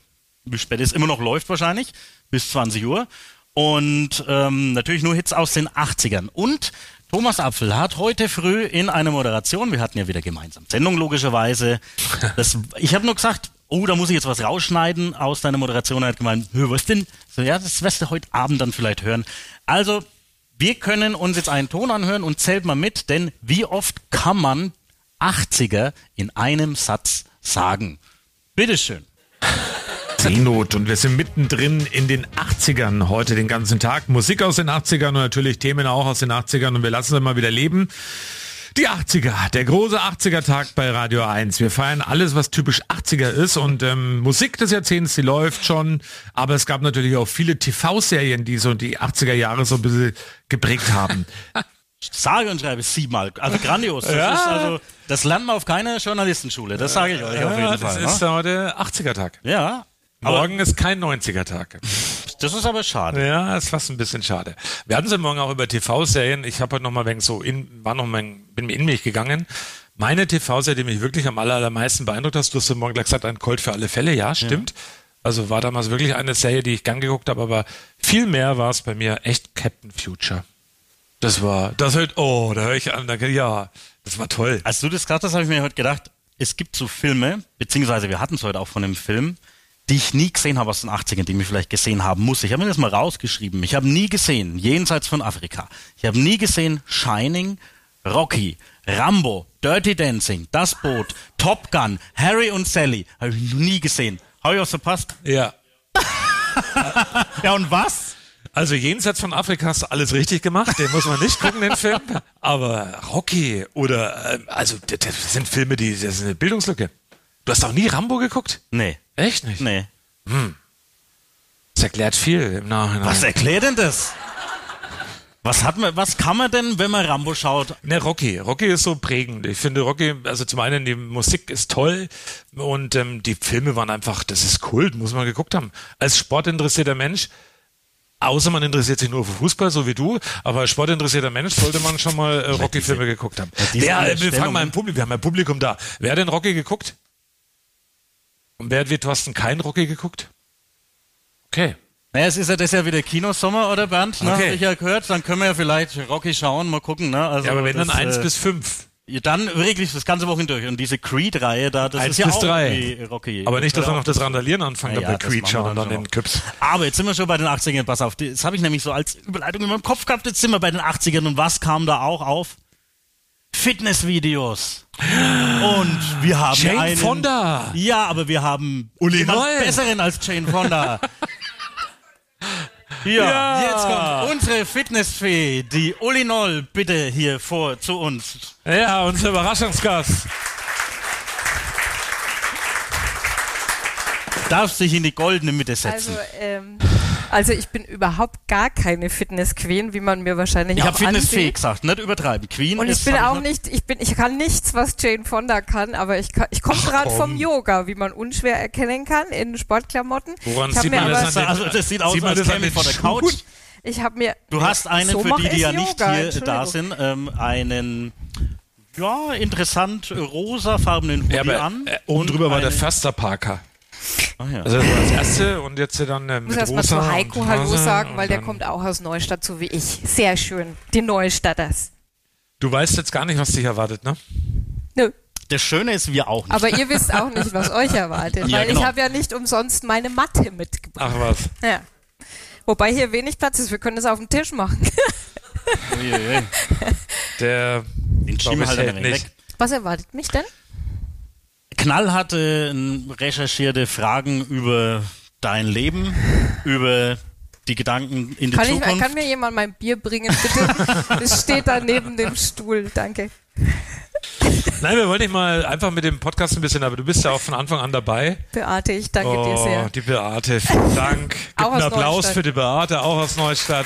wie spät es immer noch läuft wahrscheinlich, bis 20 Uhr. Und ähm, natürlich nur Hits aus den 80ern. Und Thomas Apfel hat heute früh in einer Moderation, wir hatten ja wieder gemeinsam Sendung logischerweise, das, ich habe nur gesagt, oh, da muss ich jetzt was rausschneiden aus deiner Moderation. Er hat gemeint, "Hö, was denn? So, ja, das wirst du heute Abend dann vielleicht hören. Also, wir können uns jetzt einen Ton anhören und zählt mal mit, denn wie oft kann man 80er in einem Satz sagen? Bitteschön. Seenot und wir sind mittendrin in den 80ern heute den ganzen Tag. Musik aus den 80ern und natürlich Themen auch aus den 80ern und wir lassen sie mal wieder leben. Die 80er, der große 80er-Tag bei Radio 1. Wir feiern alles, was typisch 80er ist und ähm, Musik des Jahrzehnts, die läuft schon, aber es gab natürlich auch viele TV-Serien, die so die 80er Jahre so ein bisschen geprägt haben. Sage und schreibe siebenmal. Also grandios. Das, Ja. also, das lernt man auf keiner Journalistenschule. Das sage ich euch auf jeden Ja, Fall. Das ist ne? heute 80er-Tag. Ja. Morgen ist kein 90er-Tag. Das ist aber schade. Ja, ist fast ein bisschen schade. Wir hatten es ja morgen auch über TV-Serien. Ich habe heute noch mal wegen so in, war noch mal, bin in mich gegangen. Meine TV-Serie, die mich wirklich am aller, allermeisten beeindruckt hast, du hast ja morgen gleich gesagt, ein Colt für alle Fälle. Ja, stimmt. Also war damals wirklich eine Serie, die ich gern geguckt habe, aber viel mehr war es bei mir echt Captain Future. Das war, das hört, oh, da höre ich an, da, ja, das war toll. Als du das gesagt hast, habe ich mir heute gedacht, es gibt so Filme, beziehungsweise wir hatten es heute auch von einem Film, die ich nie gesehen habe aus den 80ern, die ich vielleicht gesehen haben muss. Ich habe mir das mal rausgeschrieben. Ich habe nie gesehen, jenseits von Afrika. Ich habe nie gesehen Shining, Rocky, Rambo, Dirty Dancing, Das Boot, Top Gun, Harry und Sally. Habe ich nie gesehen. Habe ich was verpasst? Ja. ja, und was? Also jenseits von Afrika hast du alles richtig gemacht, den muss man nicht gucken, den Film. Aber Rocky oder, ähm, also das, das sind Filme, die, das ist eine Bildungslücke. Du hast auch nie Rambo geguckt? Nee. Echt nicht? Nee. Hm. Das erklärt viel im Nachhinein. Was erklärt denn das? Was hat man, was kann man denn, wenn man Rambo schaut? Ne, Rocky. Rocky ist so prägend. Ich finde Rocky, also zum einen die Musik ist toll und ähm, die Filme waren einfach, das ist Kult, muss man geguckt haben. Als sportinteressierter Mensch, außer man interessiert sich nur für Fußball, so wie du, aber als sportinteressierter Mensch sollte man schon mal äh, Rocky-Filme geguckt haben. Wer, äh, wir fangen mal im Publikum, wir haben ein Publikum da. Wer hat denn Rocky geguckt? Und wer hat wie Thorsten kein Rocky geguckt? Okay. Naja, es ist ja das ja wieder Kinosommer, oder Bernd? Ne, Okay. Hab ich ja gehört. Dann können wir ja vielleicht Rocky schauen, mal gucken. Ne? Also Ja, aber wenn das, dann eins äh, bis fünf. Ja, dann wirklich das ganze Wochen durch. Und diese Creed-Reihe da, das Eins ist ja bis auch drei. wie Rocky. Aber nicht, dass wir noch das Randalieren anfangen, Ja, dann bei Creed schauen und dann den Küps. Aber jetzt sind wir schon bei den 80ern. Pass auf, das habe ich nämlich so als Überleitung in meinem Kopf gehabt. Jetzt sind wir bei den 80ern. Und was kam da auch auf? Fitnessvideos. Und wir haben Jane einen, Fonda. Ja, aber wir haben Uli jemand besseren als Jane Fonda. Ja, Ja. jetzt kommt unsere Fitnessfee, die Uli Noll, bitte hier vor zu uns. Ja, unser Überraschungsgast. Darf sich in die goldene Mitte setzen. Also, ähm, also ich bin überhaupt gar keine Fitness-Queen, wie man mir wahrscheinlich ich auch habe Fitnessfee ansieht. gesagt, nicht übertreiben. Queen Und ich ist, bin auch noch- nicht, ich bin, ich kann nichts, was Jane Fonda kann, aber ich, kann- ich komme gerade vom Yoga, wie man unschwer erkennen kann in Sportklamotten. Woran ich sieht mir man das an Also, das sieht aus, sieht man als das an käme den von der? Couch. Ich habe mir. Du hast einen, so für die, die ich ja nicht Yoga, hier da sind, ähm, einen ja, interessant rosafarbenen Hoodie Ja, aber an. äh, oben drüber war der Förster Parker. Ah, ja. Also das war das erste und jetzt dann äh, Ich muss mit erstmal rosa zu Heiko Hallo sagen, weil der kommt auch aus Neustadt, so wie ich. Sehr schön. Die Neustadters. Du weißt jetzt gar nicht, was dich erwartet, ne? Nö. Das Schöne ist, wir auch nicht. Aber ihr wisst auch nicht, was euch erwartet, Ja, weil genau. ich habe ja nicht umsonst meine Matte mitgebracht. Ach was. Ja. Wobei hier wenig Platz ist, wir können das auf dem Tisch machen. Uiuiui. Der Den schieben halt nicht. weg. Was erwartet mich denn? Knallharte, recherchierte Fragen über dein Leben, über die Gedanken in die Kann, ich, Zukunft. kann mir jemand mein Bier bringen, bitte? Es steht da neben dem Stuhl, danke. Nein, wir wollen dich mal einfach mit dem Podcast ein bisschen, aber du bist ja auch von Anfang an dabei. Beate, ich danke oh, dir sehr. Die Beate, vielen Dank. Gib Auch einen aus Applaus Neustadt. für die Beate, auch aus Neustadt.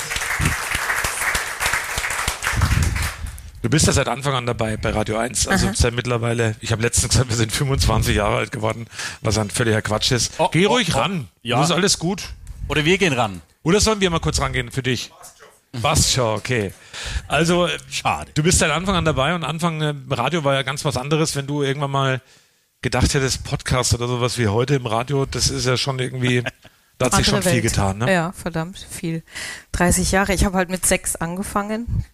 Du bist ja seit Anfang an dabei bei Radio 1. Also Aha. seit mittlerweile, ich habe letztens gesagt, wir sind 25 Jahre alt geworden, was ein völliger Quatsch ist. Geh ruhig oh, ran. ja. Das ist alles gut. Oder wir gehen ran. Oder sollen wir mal kurz rangehen für dich? Passt schon, okay. Also, Schade. du bist seit Anfang an dabei und Anfang äh, Radio war ja ganz was anderes, wenn du irgendwann mal gedacht hättest, Podcast oder sowas wie heute im Radio, das ist ja schon irgendwie, da hat sich schon Andere viel Welt. getan, ne? Ja, verdammt viel. 30 Jahre. Ich habe halt mit sechs angefangen.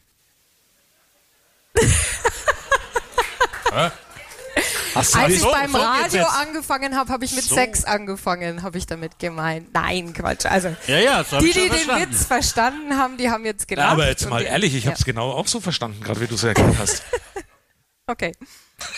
Hast Als ich so- beim so Radio angefangen habe, habe ich mit So. sechs angefangen, habe ich damit gemeint. Nein, Quatsch. Also Ja, ja, die, die den verstanden. Witz verstanden haben, die haben jetzt Ja, gelacht. aber jetzt mal die- ehrlich, ich ja. habe es genau auch so verstanden, gerade wie du es erklärt hast. Okay.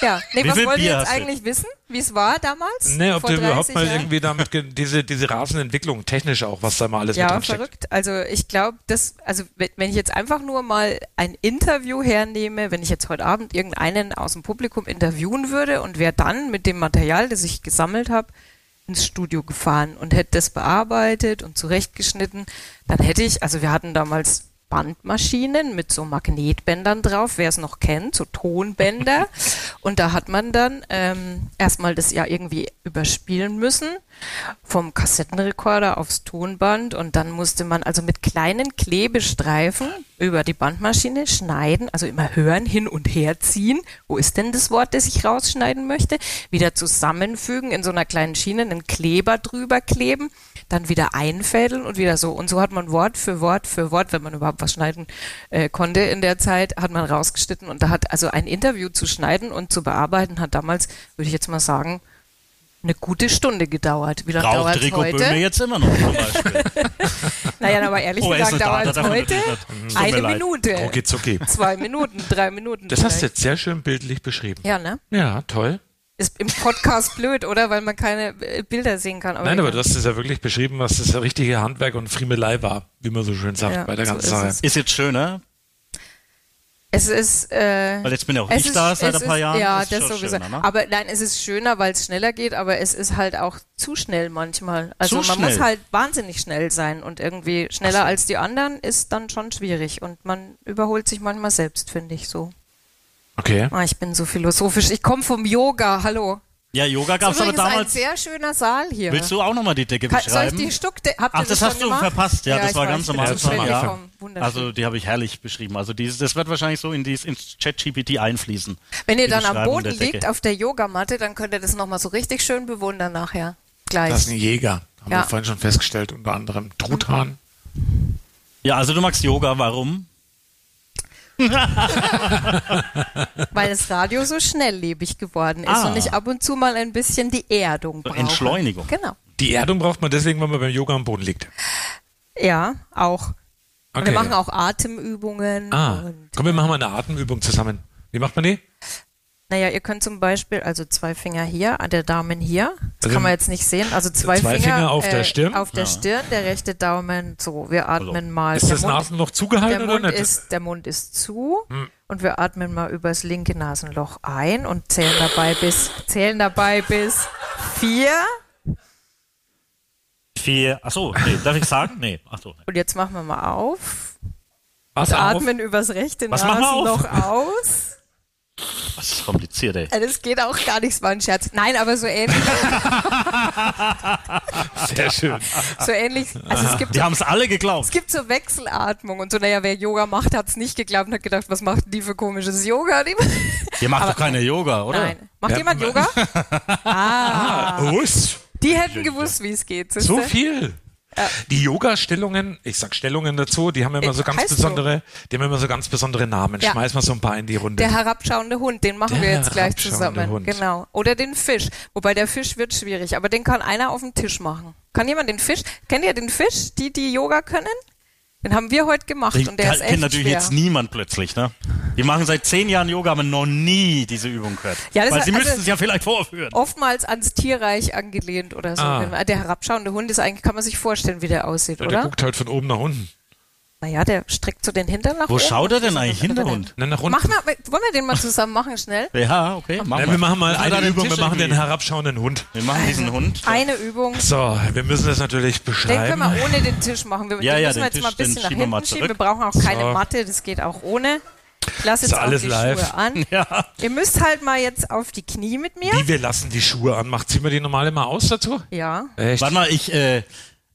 Ja, nee, Wie was wollt ihr Bier jetzt hast du? eigentlich wissen? Wie es war damals? Nee, ob du überhaupt 30 mal Jahren? irgendwie damit, diese, diese rasende Entwicklung, technisch auch, was da mal alles mit Ja, drin steckt. verrückt. Also ich glaube, das, also wenn ich jetzt einfach nur mal ein Interview hernehme, wenn ich jetzt heute Abend irgendeinen aus dem Publikum interviewen würde und wäre dann mit dem Material, das ich gesammelt habe, ins Studio gefahren und hätte das bearbeitet und zurechtgeschnitten, dann hätte ich, also wir hatten damals Bandmaschinen mit so Magnetbändern drauf, wer es noch kennt, so Tonbänder. Und da hat man dann ähm, erstmal das ja irgendwie überspielen müssen vom Kassettenrekorder aufs Tonband und dann musste man also mit kleinen Klebestreifen über die Bandmaschine schneiden, also immer hören, hin und her ziehen. Wo ist denn das Wort, das ich rausschneiden möchte? Wieder zusammenfügen, in so einer kleinen Schiene einen Kleber drüber kleben, dann wieder einfädeln und wieder so. Und so hat man Wort für Wort für Wort, wenn man überhaupt was schneiden äh, konnte in der Zeit, hat man rausgeschnitten und da hat also ein Interview zu schneiden und zu bearbeiten hat damals, würde ich jetzt mal sagen, eine gute Stunde gedauert. Wie lange dauert es Rico heute? Böhme jetzt immer noch zum Beispiel. Naja, aber ehrlich, Oh, da, dauert da es heute? Eine. Minute. Zucki. Zwei Minuten, drei Minuten. Das hast du vielleicht. jetzt sehr schön bildlich beschrieben. Ja, ne? Ja, toll. Ist im Podcast blöd, oder? Weil man keine äh, Bilder sehen kann. Nein, aber du hast es ja wirklich beschrieben, was das richtige Handwerk und Friemelei war, wie man so schön sagt Ja, bei der so ganzen ist Sache. es. Ist jetzt schöner, Es ist. Äh, weil jetzt bin ja auch ich ist- da seit ein paar ist, Jahren. Ja, Ist das sowieso. schöner, ne? Aber nein, es ist schöner, weil es schneller geht, aber es ist halt auch zu schnell manchmal. Also Zu man schnell? muss halt wahnsinnig schnell sein und irgendwie schneller als die anderen ist dann schon schwierig und man überholt sich manchmal selbst, finde ich so. Okay. Ah, ich bin so philosophisch. Ich komme vom Yoga. Hallo. Ja, Yoga gab ist es aber übrigens ein damals. sehr schöner Saal hier. Willst du auch nochmal die Decke Kann, soll ich beschreiben? die Stuckdecke? Ach, das, schon hast du gemacht? verpasst. Ja, das ich war weiß, ganz Anfang. spät Ja. Also die habe ich herrlich beschrieben. Also dieses, das wird wahrscheinlich so in dieses ins ChatGPT einfließen. Wenn ihr dann am Boden liegt auf der Yogamatte, dann könnt ihr das nochmal so richtig schön bewundern nachher. Gleich. Das ist ein Jäger, haben Ja. wir vorhin schon festgestellt, unter anderem Truthahn. Ja, also du magst Yoga, warum? Weil das Radio so schnelllebig geworden ist Ah. und ich ab und zu mal ein bisschen die Erdung brauche. Entschleunigung. Genau. Die Erdung braucht man deswegen, weil man beim Yoga am Boden liegt. Ja, auch. Okay. Wir machen auch Atemübungen. Ah, Und, komm, wir machen mal eine Atemübung zusammen. Wie macht man die? Naja, ihr könnt zum Beispiel, also zwei Finger hier, an der Daumen hier. Das Also kann man jetzt nicht sehen. Also zwei, zwei Finger auf der Stirn? Auf der Ja. Stirn, der rechte Daumen. So, wir atmen mal. Ist Der das Mund- Nasenloch zugehalten der oder Mund nicht? Ist, der Mund ist zu Hm. und wir atmen mal übers linke Nasenloch ein und zählen dabei bis, zählen dabei bis vier. Vier. Achso, nee, darf ich sagen? Nee, achso. Und jetzt machen wir mal auf. Was und auf? atmen übers rechte Was? Nasenloch aus. Das ist kompliziert, ey. Äh, Das geht auch gar nicht, war ein Scherz. Nein, aber so ähnlich. Sehr schön. so ähnlich. Also es gibt Die so, haben es alle geglaubt. es gibt so Wechselatmung und so, naja, wer Yoga macht, hat es nicht geglaubt und hat gedacht, was macht die für komisches Yoga? Die- Ihr macht Aber- doch keine Yoga, oder? Nein. Macht Ja, jemand Yoga? ah. Was? Die hätten gewusst, wie es geht. So viel. Die Yoga-Stellungen, ich sag Stellungen dazu, die haben immer so ganz Heißt so. besondere, die haben immer so ganz besondere Namen. Ja. Schmeiß mal so ein paar in die Runde. Der herabschauende Hund, den machen Der wir jetzt gleich zusammen. Hund. Genau. Oder den Fisch. Wobei der Fisch wird schwierig, aber den kann einer auf dem Tisch machen. Kann jemand den Fisch? Kennt ihr den Fisch, die die Yoga können? Den haben wir heute gemacht Den und der ist echt kennt natürlich schwer. jetzt niemand plötzlich, ne? Die machen seit zehn Jahren Yoga, aber noch nie diese Übung gehört. Ja, das Weil hat- sie müssten also- es ja vielleicht vorführen. Oftmals ans Tierreich angelehnt oder so. Ah. Wenn man- Der herabschauende Hund ist eigentlich, kann man sich vorstellen, wie der aussieht, Der oder? guckt halt von oben nach unten. Naja, der streckt so den Hintern nach Wo oben. schaut er denn eigentlich hin, der Hund? Ne, nach unten. Mach mal, wollen wir den mal zusammen machen, schnell? Ja, okay. Ne, wir machen mal wir eine den Übung, wir Tisch machen den irgendwie- herabschauenden Hund. Wir machen diesen Hund. Eine Übung. So, wir müssen das natürlich Den können beschreiben. wir ohne den Tisch machen. Wir, Ja, den ja, müssen wir den jetzt mal ein Tisch, den bisschen nach schieben wir hinten schieben. Wir brauchen auch keine So. Matte, das geht auch ohne. Ich lasse Ist jetzt auch alles die live. Schuhe an. Ja. Ihr müsst halt mal jetzt auf die Knie mit mir. Wie, wir lassen die Schuhe an. Macht, ziehen wir die normale mal aus dazu? Ja. Echt? Warte mal, ich, äh,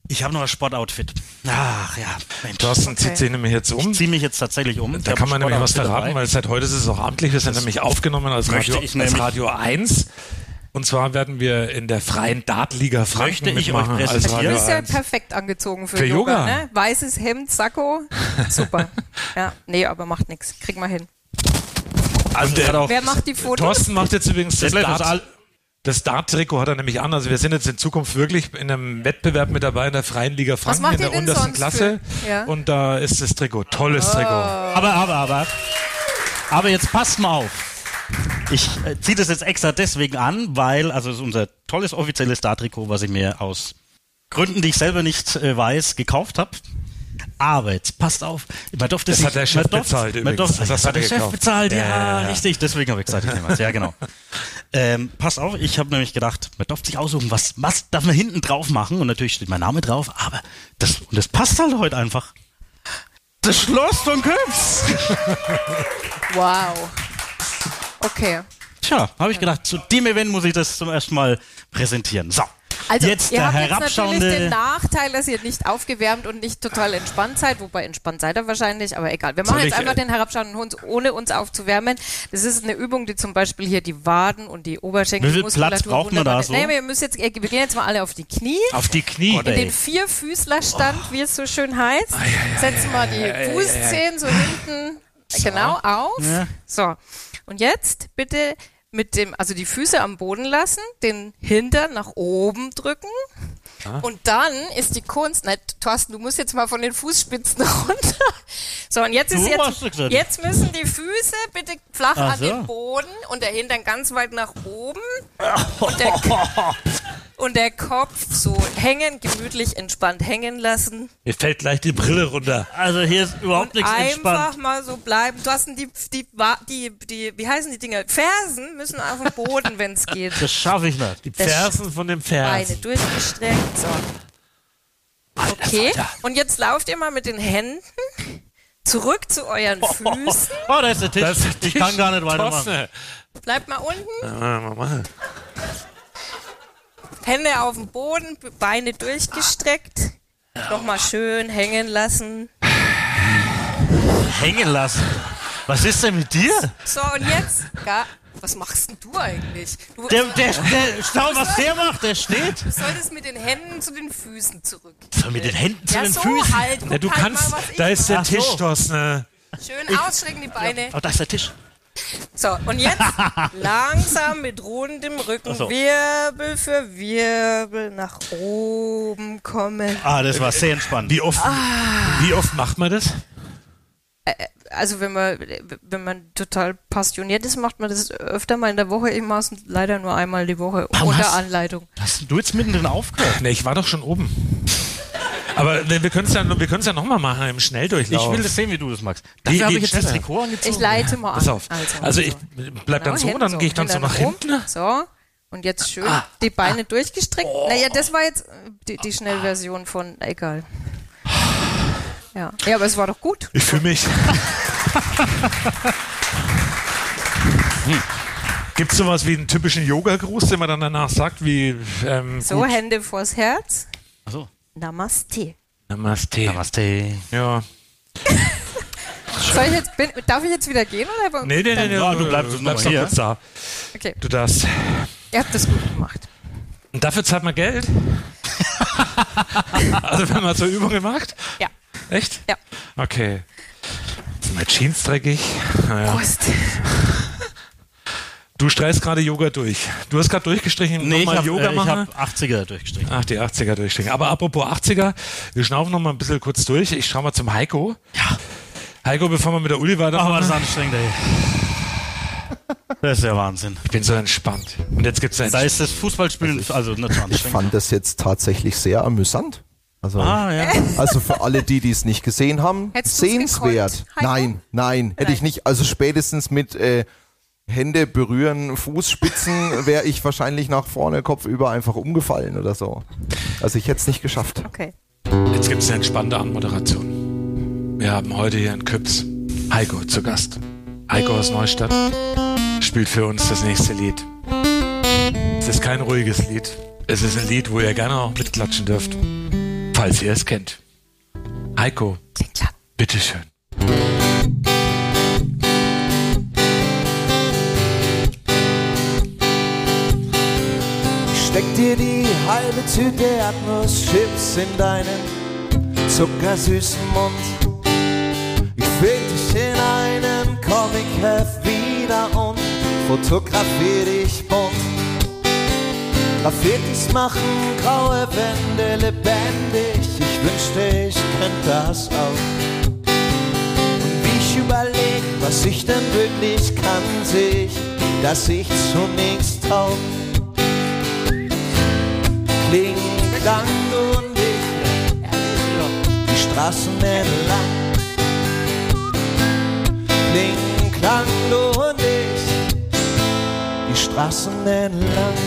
ich habe noch ein Sportoutfit. Ach ja, Mensch. Thorsten Okay. zieht sich nämlich jetzt um. Ich ziehe mich jetzt tatsächlich um. Da kann man nämlich was verraten, weil seit heute ist es auch amtlich. Wir sind nämlich aufgenommen als Radio, ich als Radio 1. Und zwar werden wir in der freien Dartliga Franken Möchte ich mitmachen euch als präsentieren? Du Radio bist ja 1. perfekt angezogen für, Für Yoga, Yoga. ne? Weißes Hemd, Sakko. Super. ja, nee, aber macht nichts. Kriegen wir hin. Also hat der, auch- Wer macht die Fotos? Thorsten macht jetzt übrigens das ist Dart. Das Dart-Trikot hat er nämlich an. Also wir sind jetzt in Zukunft wirklich in einem Wettbewerb mit dabei in der Freien Liga Franken macht in der untersten Klasse. ja? Und da ist das Trikot. Tolles Trikot. Aber, aber, aber. Aber jetzt passt mal auf. Ich äh, ziehe das jetzt extra deswegen an, weil, also es ist unser tolles offizielles Star-Trikot, was ich mir aus Gründen, die ich selber nicht äh, weiß, gekauft habe. Aber jetzt passt auf, man durfte Das sich, hat der Chef durfte, bezahlt Man übrigens. durfte, Das hat der Chef bezahlt, ja, Ja, ja, ja. richtig. Deswegen habe ich gesagt, ich nehme was. Ja, genau. ähm, passt auf, ich habe nämlich gedacht, man darf sich aussuchen, was, was darf man hinten drauf machen und natürlich steht mein Name drauf, aber das, und das passt halt heute einfach. Das Schloss von Köps. Wow. Okay. Tja, habe ich gedacht, zu dem Event muss ich das zum ersten Mal präsentieren. So, Also jetzt ihr der habt jetzt natürlich den. Nachteil, dass ihr nicht aufgewärmt und nicht total entspannt seid, wobei entspannt seid ihr wahrscheinlich, aber egal. Wir machen jetzt ich, einfach den herabschauenden Hund, ohne uns aufzuwärmen. Das ist eine Übung, die zum Beispiel hier die Waden und die Oberschenkel Wie viel Platz braucht man da so? Nee, wir müssen jetzt, wir gehen jetzt mal alle auf die Knie. Auf die Knie. In ey. den Vierfüßlerstand, wie es so schön heißt. Setzen wir die Fußzehen so hinten genau auf. Ja. So. Und jetzt bitte mit dem, also die Füße am Boden lassen, den Hintern nach oben drücken. Ah. Und dann ist die Kunst, nein, Thorsten, du musst jetzt mal von den Fußspitzen runter. So, und jetzt Du ist jetzt, jetzt müssen die Füße bitte flach Ach an so. den Boden und der Hintern ganz weit nach oben. Und der, und der Kopf so hängen, gemütlich entspannt hängen lassen. Mir fällt gleich die Brille runter. Also hier ist überhaupt nichts Einfach entspannt. mal so bleiben. Du hast die, die, die, die, wie heißen die Dinger? Fersen müssen auf dem Boden, wenn es geht. Das schaffe ich nicht. Die Das- Fersen von dem Beine Vers. durchgestreckt. So. Okay. Und jetzt lauft ihr mal mit den Händen zurück zu euren Füßen. Oh, da ist der Tisch. Ich kann gar nicht weitermachen. Bleibt mal unten. Ja, mal. Hände auf dem Boden, Beine durchgestreckt. Nochmal schön hängen lassen. Hängen lassen. Was ist denn mit dir? So, und jetzt. Ja, was machst denn du eigentlich? Du, Der, der, der, schau, was der macht. Der steht. du solltest mit den Händen zu den Füßen zurück. So, mit den Händen zu ja, den so Füßen. halt. Ja, du halt kannst, mal, da ist der so. Tisch, ne? Schön ausstrecken die Beine. Oh, da ist der Tisch. So, und jetzt langsam mit rundem Rücken so. Wirbel für Wirbel nach oben kommen. Ah, das war sehr entspannt. Wie oft, wie oft macht man das? Also wenn man, wenn man total passioniert ist, macht man das öfter mal in der Woche. Ich mache es leider nur einmal die Woche Warum unter hast- Anleitung. Hast du jetzt mittendrin aufgehört? Ne, ich war doch schon oben. Aber wir wir können es ja, wir ja nochmal machen im Schnelldurchlauf. Ich will das sehen, wie du das magst. Dafür habe ich jetzt das schneller? Trikot angezogen. Ich leite mal Pass an. auf. Also ich bleib dann Genau, so, dann gehe ich dann so Hände nach oben. hinten. So. Und jetzt schön Ah. die Beine durchgestreckt. Naja, das war jetzt äh, die, die Schnellversion von, egal. Ja. ja, aber es war doch gut. Ich fühle mich. hm. Gibt es sowas wie einen typischen Yoga-Gruß, den man dann danach sagt, wie ähm, So, gut. Hände vors Herz. Achso. Namaste. Namaste. Namaste. Ja. Soll ich jetzt, bin, darf ich jetzt wieder gehen? Oder? Nee, nee, nee, nee, Ja, du bleibst du noch bleibst noch hier. kurz da. Okay, Du darfst. ihr habt das gut gemacht. Und dafür zahlt man Geld? also wenn man so Übungen macht? Ja. Echt? Ja. Okay. Sind meine Jeans dreckig? Naja. Prost. Du streichst gerade Yoga durch. Du hast gerade durchgestrichen, Nee, ich nochmal habe Yoga äh, ich machen. hab 80er durchgestrichen. Ach, die 80er durchstrichen. Aber apropos 80er, wir schnaufen noch mal ein bisschen kurz durch. Ich schau mal zum Heiko. Ja. Heiko, bevor wir mit der Uli war weitermachen. das anstrengend, ey. Das ist ja Wahnsinn. Ich bin so entspannt. Und jetzt gibt's ein Da ist das Fußballspielen also nicht so Ich anstrengend. fand das jetzt tatsächlich sehr amüsant. Also, Ah, ja. also für alle, die die es nicht gesehen haben, Hättest sehenswert. Nein, nein, hätte ich nicht. Also spätestens mit äh, Hände berühren, Fußspitzen wäre ich wahrscheinlich nach vorne kopfüber einfach umgefallen oder so. Also ich hätte es nicht geschafft. Okay. Jetzt gibt es eine entspannte Anmoderation. Wir haben heute hier in Küps Heiko zu Gast. Heiko aus Neustadt spielt für uns das nächste Lied. Es ist kein ruhiges Lied. Es ist ein Lied, wo ihr gerne auch mitklatschen dürft, falls ihr es kennt. Heiko, bitteschön. Steck dir die halbe Tüte Erdnusschips in deinen zuckersüßen Mund. Ich find dich in einem Comic-Heft wieder und fotografier dich bunt. Graffitis machen graue Wände lebendig. Ich wünschte, ich könnte das auch. Und wie ich überleg, was ich denn wirklich kann, seh ich, dass ich zu nichts klang und ich die Straßen entlang. Kling, klang und ich die Straßen entlang.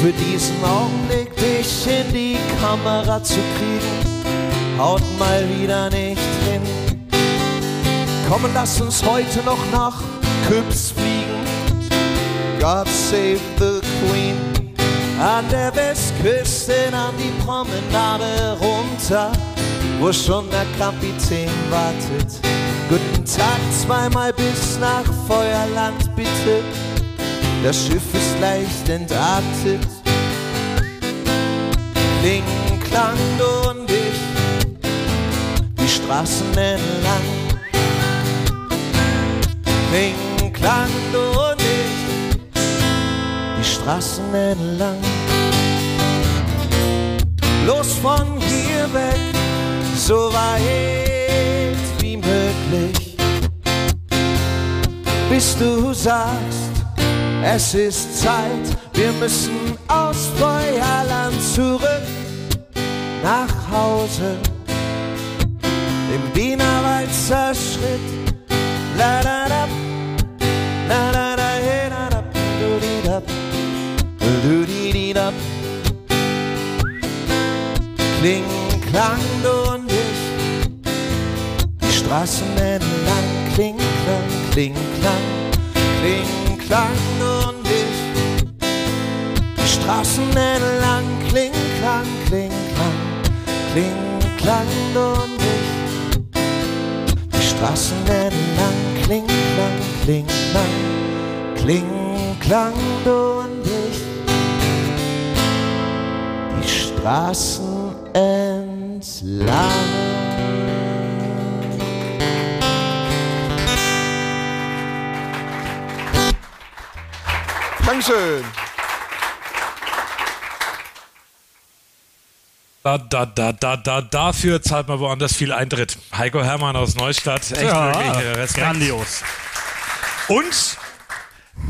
Für diesen Augenblick dich in die Kamera zu kriegen, haut mal wieder nicht hin. Komm, lass uns heute noch nach Küps fliegen. God save the Queen. An der Westküste an die Promenade runter, wo schon der Kapitän wartet. Guten Tag, zweimal bis nach Feuerland, bitte. Das Schiff ist leicht entartet. Kling, klang und ich die Straßen entlang. Kling, klang und ich die Straßen entlang. Los von hier weg, so weit wie möglich, bis du sagst, es ist Zeit, wir müssen aus Feuerland zurück nach Hause. Im Wienerwalzer Schritt, la da da, Kling, klang und ich, die Straßen entlang, kling, klang, kling, klang, kling, klang und ich, die Straßen entlang, kling, klang, kling, klang, kling, klang und ich, die Straßen entlang, kling, klang, kling, klang, kling, klang und ich, die Straßen entlang. Dankeschön. Da, da, da, da, da, dafür zahlt man woanders viel Eintritt. Heiko Hermann aus Neustadt. Echt Ja, wirklich. äh, Respekt. grandios. Und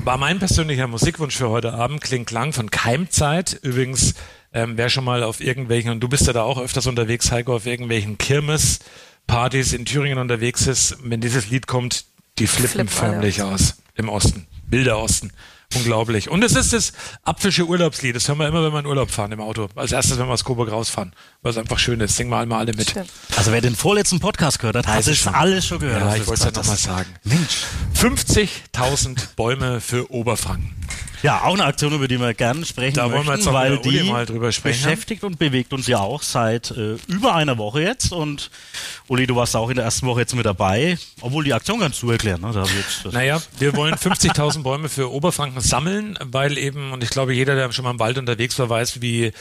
war mein persönlicher Musikwunsch für heute Abend Kling Klang von Keimzeit. Übrigens, ähm, wer schon mal auf irgendwelchen, und du bist ja da auch öfters unterwegs, Heiko, auf irgendwelchen Kirmes-Partys in Thüringen unterwegs ist, wenn dieses Lied kommt, die flippen alle förmlich aus. Im Osten. Wilder Osten. Unglaublich. Und es ist das Apfelsche Urlaubslied. Das hören wir immer, wenn wir in Urlaub fahren im Auto. Als erstes, wenn wir aus Coburg rausfahren. Weil es einfach schön ist. Singen wir einmal alle mit. Also wer den vorletzten Podcast gehört hat, hat es alles schon gehört. Ja, ich wollte es ja das- nochmal sagen. Mensch. 50.000 Bäume für Oberfranken. Ja, auch eine Aktion, über die wir gerne sprechen Da wollen wir möchten, jetzt weil die mal drüber sprechen. beschäftigt und bewegt uns ja auch seit äh, über einer Woche jetzt. Und Uli, du warst auch in der ersten Woche jetzt mit dabei, obwohl die Aktion ganz zu erklären. Ne? Jetzt Naja, wir wollen 50.000 Bäume für Oberfranken sammeln, weil eben, und ich glaube, jeder, der schon mal im Wald unterwegs war, weiß, wie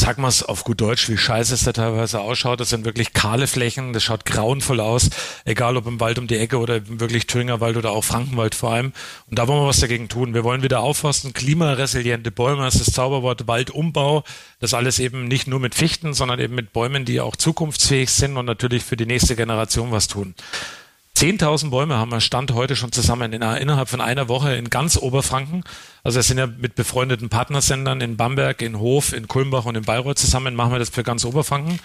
sag mal es auf gut Deutsch, wie scheiße es da teilweise ausschaut. Das sind wirklich kahle Flächen, das schaut grauenvoll aus, egal ob im Wald um die Ecke oder wirklich Thüringer Wald oder auch Frankenwald vor allem. Und da wollen wir was dagegen tun. Wir wollen wieder aufforsten, klimaresiliente Bäume, das ist das Zauberwort Waldumbau. Das alles eben nicht nur mit Fichten, sondern eben mit Bäumen, die auch zukunftsfähig sind und natürlich für die nächste Generation was tun. 10.000 Bäume haben wir Stand heute schon zusammen in, innerhalb von einer Woche in ganz Oberfranken. Also es sind ja mit befreundeten Partnersendern in Bamberg, in Hof, in Kulmbach und in Bayreuth zusammen machen wir das für ganz Oberfranken.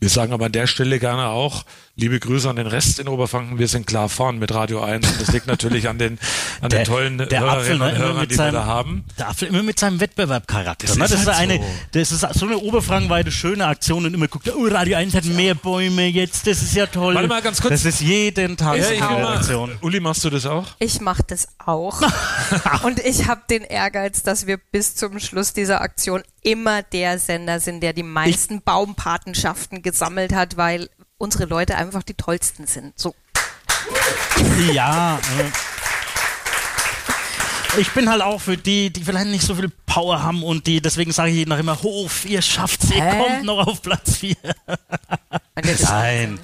Wir sagen aber an der Stelle gerne auch, liebe Grüße an den Rest in Oberfranken, wir sind klar vorn mit Radio 1 und das liegt natürlich an den, an Der- den tollen der Hörerinnen Apfel, ne, und Hörern, die wir seinem- da haben. Der Apfel immer mit seinem Wettbewerbcharakter. Das ne? ist das, ist halt eine, so. das ist so eine oberfrankenweite schöne Aktion und immer guckt, oh, Radio 1 hat mehr Bäume jetzt, das ist ja toll. Warte mal ganz kurz. Das ist jeden Tag Ja, ich eine Aktion. Uli, machst du das auch? Ich mache das auch. und ich habe den Ehrgeiz, dass wir bis zum Schluss dieser Aktion immer der Sender sind, der die meisten Baumpatenschaften gesammelt hat, weil unsere Leute einfach die tollsten sind. So. Ja. äh, Ich bin halt auch für die, die vielleicht nicht so viel Power haben und die, deswegen sage ich nach immer, Hof, ihr schafft's, ihr Hä? kommt noch auf Platz 4. Nein.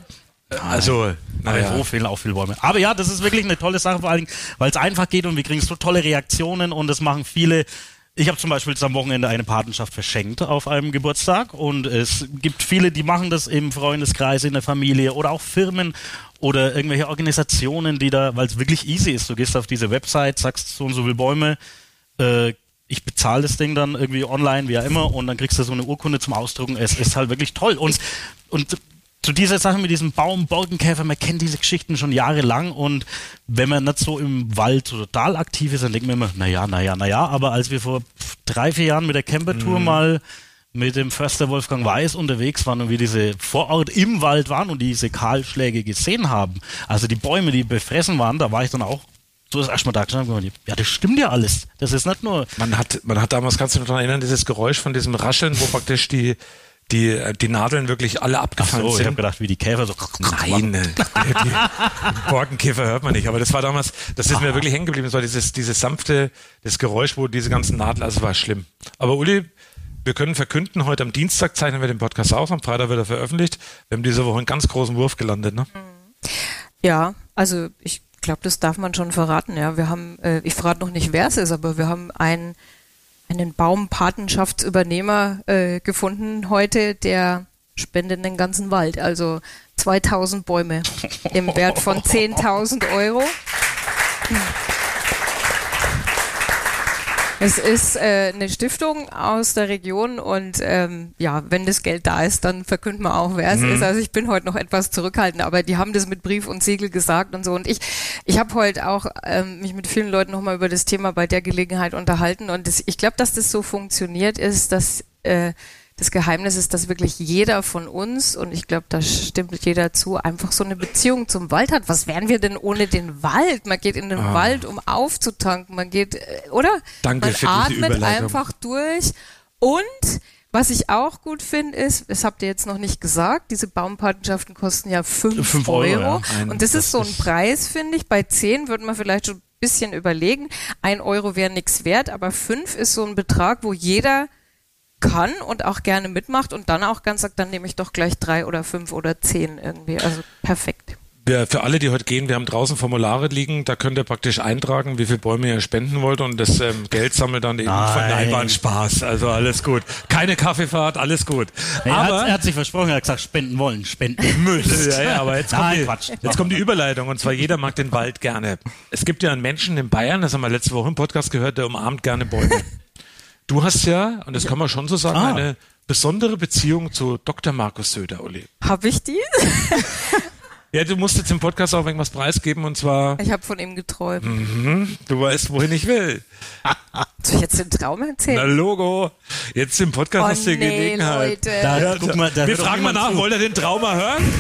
Also, Aber naja. im Hof fehlen auch viele Bäume. Aber ja, das ist wirklich eine tolle Sache, vor allen Dingen, weil es einfach geht und wir kriegen so tolle Reaktionen und das machen viele. Ich habe zum Beispiel jetzt am Wochenende eine Patenschaft verschenkt auf einem Geburtstag und es gibt viele, die machen das im Freundeskreis, in der Familie oder auch Firmen oder irgendwelche Organisationen, die da, weil es wirklich easy ist. Du gehst auf diese Website, sagst so und so viele Bäume, äh, ich bezahle das Ding dann irgendwie online, wie auch immer, und dann kriegst du so eine Urkunde zum Ausdrucken. Es ist halt wirklich toll. Und, und zu dieser Sache mit diesem Baum, Borkenkäfer, man kennt diese Geschichten schon jahrelang und wenn man nicht so im Wald total aktiv ist, dann denkt man immer, naja, naja, naja, aber als wir vor drei, vier Jahren mit der Campertour Mhm. mal mit dem Förster Wolfgang Weiß unterwegs waren und wir diese vor Ort im Wald waren und diese Kahlschläge gesehen haben, also die Bäume, die befressen waren, da war ich dann auch so das erste Mal da gestanden ja, das stimmt ja alles. Das ist nicht nur. Man hat, man hat damals, kannst du dich noch daran erinnern, dieses Geräusch von diesem Rascheln, wo praktisch die, die, äh, die Nadeln wirklich alle abgefallen so, ich sind. habe gedacht, wie die Käfer so. Nein, äh, die, die Borkenkäfer hört man nicht, aber das war damals, das ist mir wirklich hängen geblieben. Das war dieses, dieses sanfte, das Geräusch, wo diese ganzen Nadeln, also es war schlimm. Aber Uli, wir können verkünden, heute am Dienstag zeichnen wir den Podcast aus, am Freitag wird er veröffentlicht. Wir haben diese Woche einen ganz großen Wurf gelandet, ne? Ja, also ich glaube, das darf man schon verraten. Ja, wir haben, äh, ich verrate noch nicht, wer es ist, aber wir haben einen, einen Baumpatenschaftsübernehmer äh, gefunden heute, der spendet den ganzen Wald. Also 2000 Bäume im Wert von 10.000 Euro. Es ist äh, eine Stiftung aus der Region und ähm, ja, wenn das Geld da ist, dann verkünden wir auch, wer es Mhm. ist. Also ich bin heute noch etwas zurückhaltend, aber die haben das mit Brief und Siegel gesagt und so. Und ich, ich habe heute auch ähm, mich mit vielen Leuten nochmal über das Thema bei der Gelegenheit unterhalten und das, ich glaube, dass das so funktioniert ist, dass äh, das Geheimnis ist, dass wirklich jeder von uns, und ich glaube, da stimmt jeder zu, einfach so eine Beziehung zum Wald hat. Was wären wir denn ohne den Wald? Man geht in den Ah. Wald, um aufzutanken. Man geht, äh, oder? Danke Man für atmet einfach durch. Und was ich auch gut finde, ist, das habt ihr jetzt noch nicht gesagt, diese Baumpatenschaften kosten ja 5 Fünf Euro. Euro, ja. Ein- und das, das ist so ein Preis, finde ich. Bei 10 würde man vielleicht schon ein bisschen überlegen. Ein Euro wäre nichts wert, aber 5 ist so ein Betrag, wo jeder kann und auch gerne mitmacht und dann auch ganz sagt, dann nehme ich doch gleich drei oder fünf oder zehn irgendwie. Also perfekt. Wir, für alle, die heute gehen, wir haben draußen Formulare liegen, da könnt ihr praktisch eintragen, wie viel Bäume ihr spenden wollt und das ähm, Geld sammelt dann eben von Nein. Nein, war ein Spaß. Also alles gut. Keine Kaffeefahrt, alles gut. Er, aber hat, er hat sich versprochen, er hat gesagt, spenden wollen, spenden müsst. ja, ja, aber jetzt kommt, Nein, die, Quatsch. jetzt kommt die Überleitung und zwar jeder mag den Wald gerne. Es gibt ja einen Menschen in Bayern, das haben wir letzte Woche im Podcast gehört, der umarmt gerne Bäume. Du hast ja, und das kann man schon so sagen, Ah. eine besondere Beziehung zu Dr. Markus Söder, Uli. Habe ich die? Ja, du musst jetzt im Podcast auch irgendwas preisgeben und zwar, Ich habe von ihm geträumt. mhm, du weißt, wohin ich will. Soll ich jetzt den Traum Na erzählen? Logo, jetzt im Podcast Oh, hast du die nee, Gelegenheit. Leute. Da, Ja, guck mal, da wir fragen mal nach, zu. wollt ihr den Traum mal hören?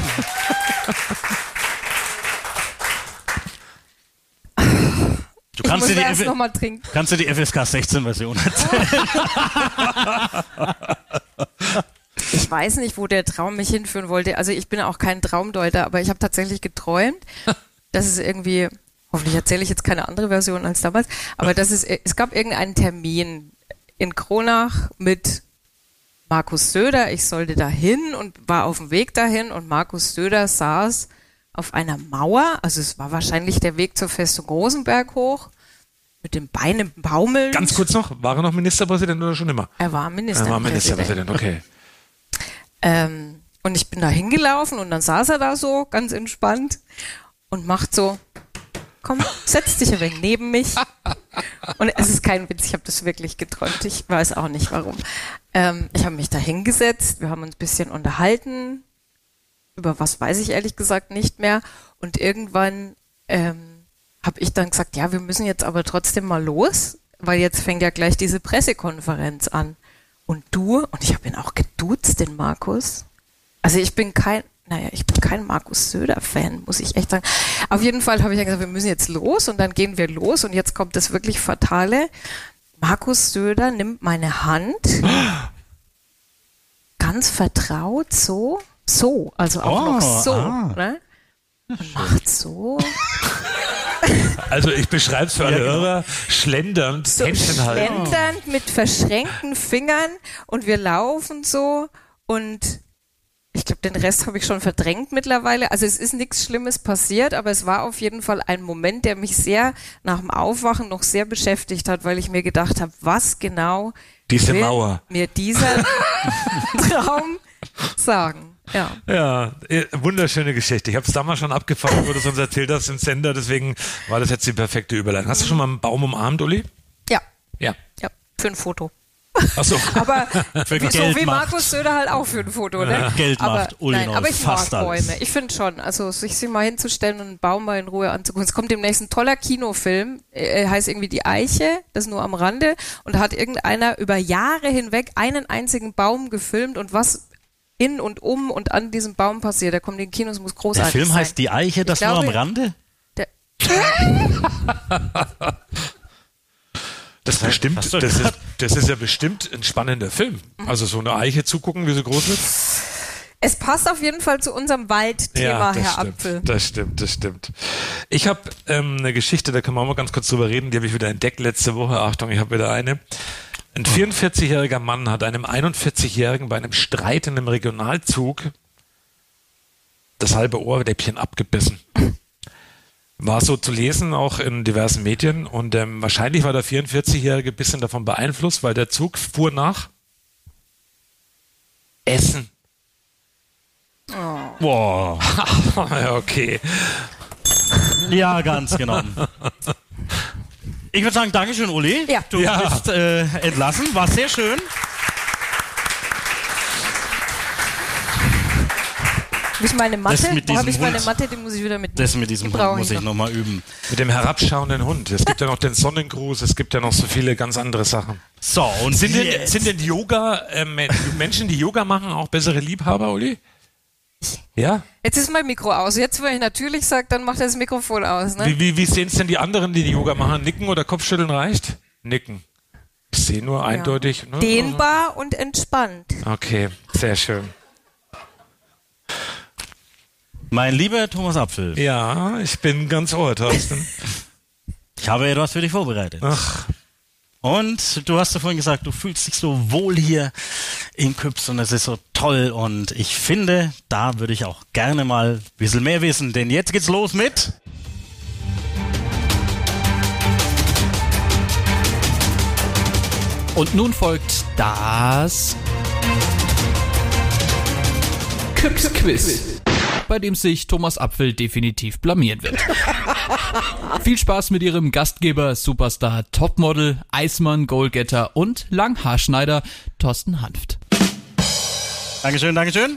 Du kannst ich dir die, noch mal trinken. kannst dir die FSK 16 Version erzählen. Ich weiß nicht, wo der Traum mich hinführen wollte. Also ich bin auch kein Traumdeuter, aber ich habe tatsächlich geträumt, dass es irgendwie, hoffentlich erzähle ich jetzt keine andere Version als damals, aber dass es, es gab irgendeinen Termin in Kronach mit Markus Söder, ich sollte dahin und war auf dem Weg dahin und Markus Söder saß auf einer Mauer, also es war wahrscheinlich der Weg zur Festung Rosenberg hoch, mit den Beinen baumeln. Ganz kurz noch, war er noch Ministerpräsident oder schon immer? Er war Er war Ministerpräsident. Ministerpräsident, okay. Ähm, und ich bin da hingelaufen und dann saß er da so, ganz entspannt und macht so, komm, setz dich ein wenig neben mich. Und es ist kein Witz, ich habe das wirklich geträumt. Ich weiß auch nicht warum. Ähm, ich habe mich da hingesetzt, wir haben uns ein bisschen unterhalten. Über was weiß ich ehrlich gesagt nicht mehr. Und irgendwann ähm, habe ich dann gesagt, ja, wir müssen jetzt aber trotzdem mal los, weil jetzt fängt ja gleich diese Pressekonferenz an. Und du, und ich habe ihn auch geduzt, den Markus. Also ich bin kein, naja, ich bin kein Markus Söder-Fan, muss ich echt sagen. Auf jeden Fall habe ich dann gesagt, wir müssen jetzt los und dann gehen wir los und jetzt kommt das wirklich Fatale. Markus Söder nimmt meine Hand ganz vertraut so, so, also auch Oh, noch so, ah. ne? Macht so. Also ich beschreibe es für alle Ja, genau. Hörer, schlendernd, so Händchen halten. schlendernd mit verschränkten Fingern und wir laufen so und ich glaube, den Rest habe ich schon verdrängt mittlerweile. Also es ist nichts Schlimmes passiert, aber es war auf jeden Fall ein Moment, der mich sehr nach dem Aufwachen noch sehr beschäftigt hat, weil ich mir gedacht habe, was genau Diese will Mauer. mir dieser Traum sagen. Ja. Ja, eh, wunderschöne Geschichte. Ich habe es damals schon abgefangen, du es uns erzählt hast im Sender, deswegen war das jetzt die perfekte Überleitung. Hast du schon mal einen Baum umarmt, Uli? Ja. Ja. Ja, für ein Foto. Ach so. Aber Für wie, so Geld wie macht. Markus Söder halt auch für ein Foto, ne? Ja. Geld aber, macht Uli nein, aber ich mag alles. Bäume. Ich finde schon, also sich sie mal hinzustellen und einen Baum mal in Ruhe anzugucken. Es kommt demnächst ein toller Kinofilm, äh, heißt irgendwie Die Eiche, das nur am Rande und da hat irgendeiner über Jahre hinweg einen einzigen Baum gefilmt und was in und um und an diesem Baum passiert. Der kommt in den Kinos, muss Der großartig Film sein. heißt Die Eiche, das Ich nur am glaube, Rande? Der, Das, bestimmt, hast du das, ist, das ist ja bestimmt ein spannender Film. Also so eine Eiche zugucken, wie sie groß wird. es passt auf jeden Fall zu unserem Waldthema, das Herr stimmt, Apfel. Das stimmt, das stimmt. Ich habe ähm, eine Geschichte, da können wir auch mal ganz kurz drüber reden, die habe ich wieder entdeckt letzte Woche. Achtung, ich habe wieder eine. Ein 44-jähriger Mann hat einem 41-jährigen bei einem Streit in einem Regionalzug das halbe Ohrläppchen abgebissen. War so zu lesen, auch in diversen Medien. Und ähm, wahrscheinlich war der 44-Jährige ein bisschen davon beeinflusst, weil der Zug fuhr nach Essen. Boah. ja, okay. Ja, ganz genau. Ich würde sagen, Dankeschön, Uli. Ja. Du Ja. bist äh, entlassen. War sehr schön. Habe ich meine Das Matte? habe ich diesem meine Hund. Matte? Die muss ich wieder mitnehmen. Das mit diesem Die brauche Hund muss ich noch. nochmal üben. Mit dem herabschauenden Hund. Es gibt ja noch den Sonnengruß, es gibt ja noch so viele ganz andere Sachen. So, und sind denn, sind denn Yoga, äh, Men- Menschen, die Yoga machen, auch bessere Liebhaber, Uli? Ja? Jetzt ist mein Mikro aus. Jetzt, wenn ich natürlich sage, dann macht er das Mikrofon aus. Ne? Wie, wie, wie sehen es denn die anderen, die, die Yoga machen? Nicken oder Kopfschütteln reicht? Nicken. Ich sehe nur eindeutig. Ne? Dehnbar und entspannt. Okay, sehr schön. Mein lieber Thomas Apfel. Ja, ich bin ganz ohr, Thorsten. Ich habe etwas für dich vorbereitet. Ach. Und du hast ja vorhin gesagt, du fühlst dich so wohl hier in Küps und es ist so toll. Und ich finde, da würde ich auch gerne mal ein bisschen mehr wissen. Denn jetzt geht's los mit. Und nun folgt das Küps Quiz, bei dem sich Thomas Apfel definitiv blamieren wird. Viel Spaß mit ihrem Gastgeber, Superstar, Topmodel, Eismann, Goalgetter und Langhaarschneider Thorsten Hanft. Dankeschön, Dankeschön.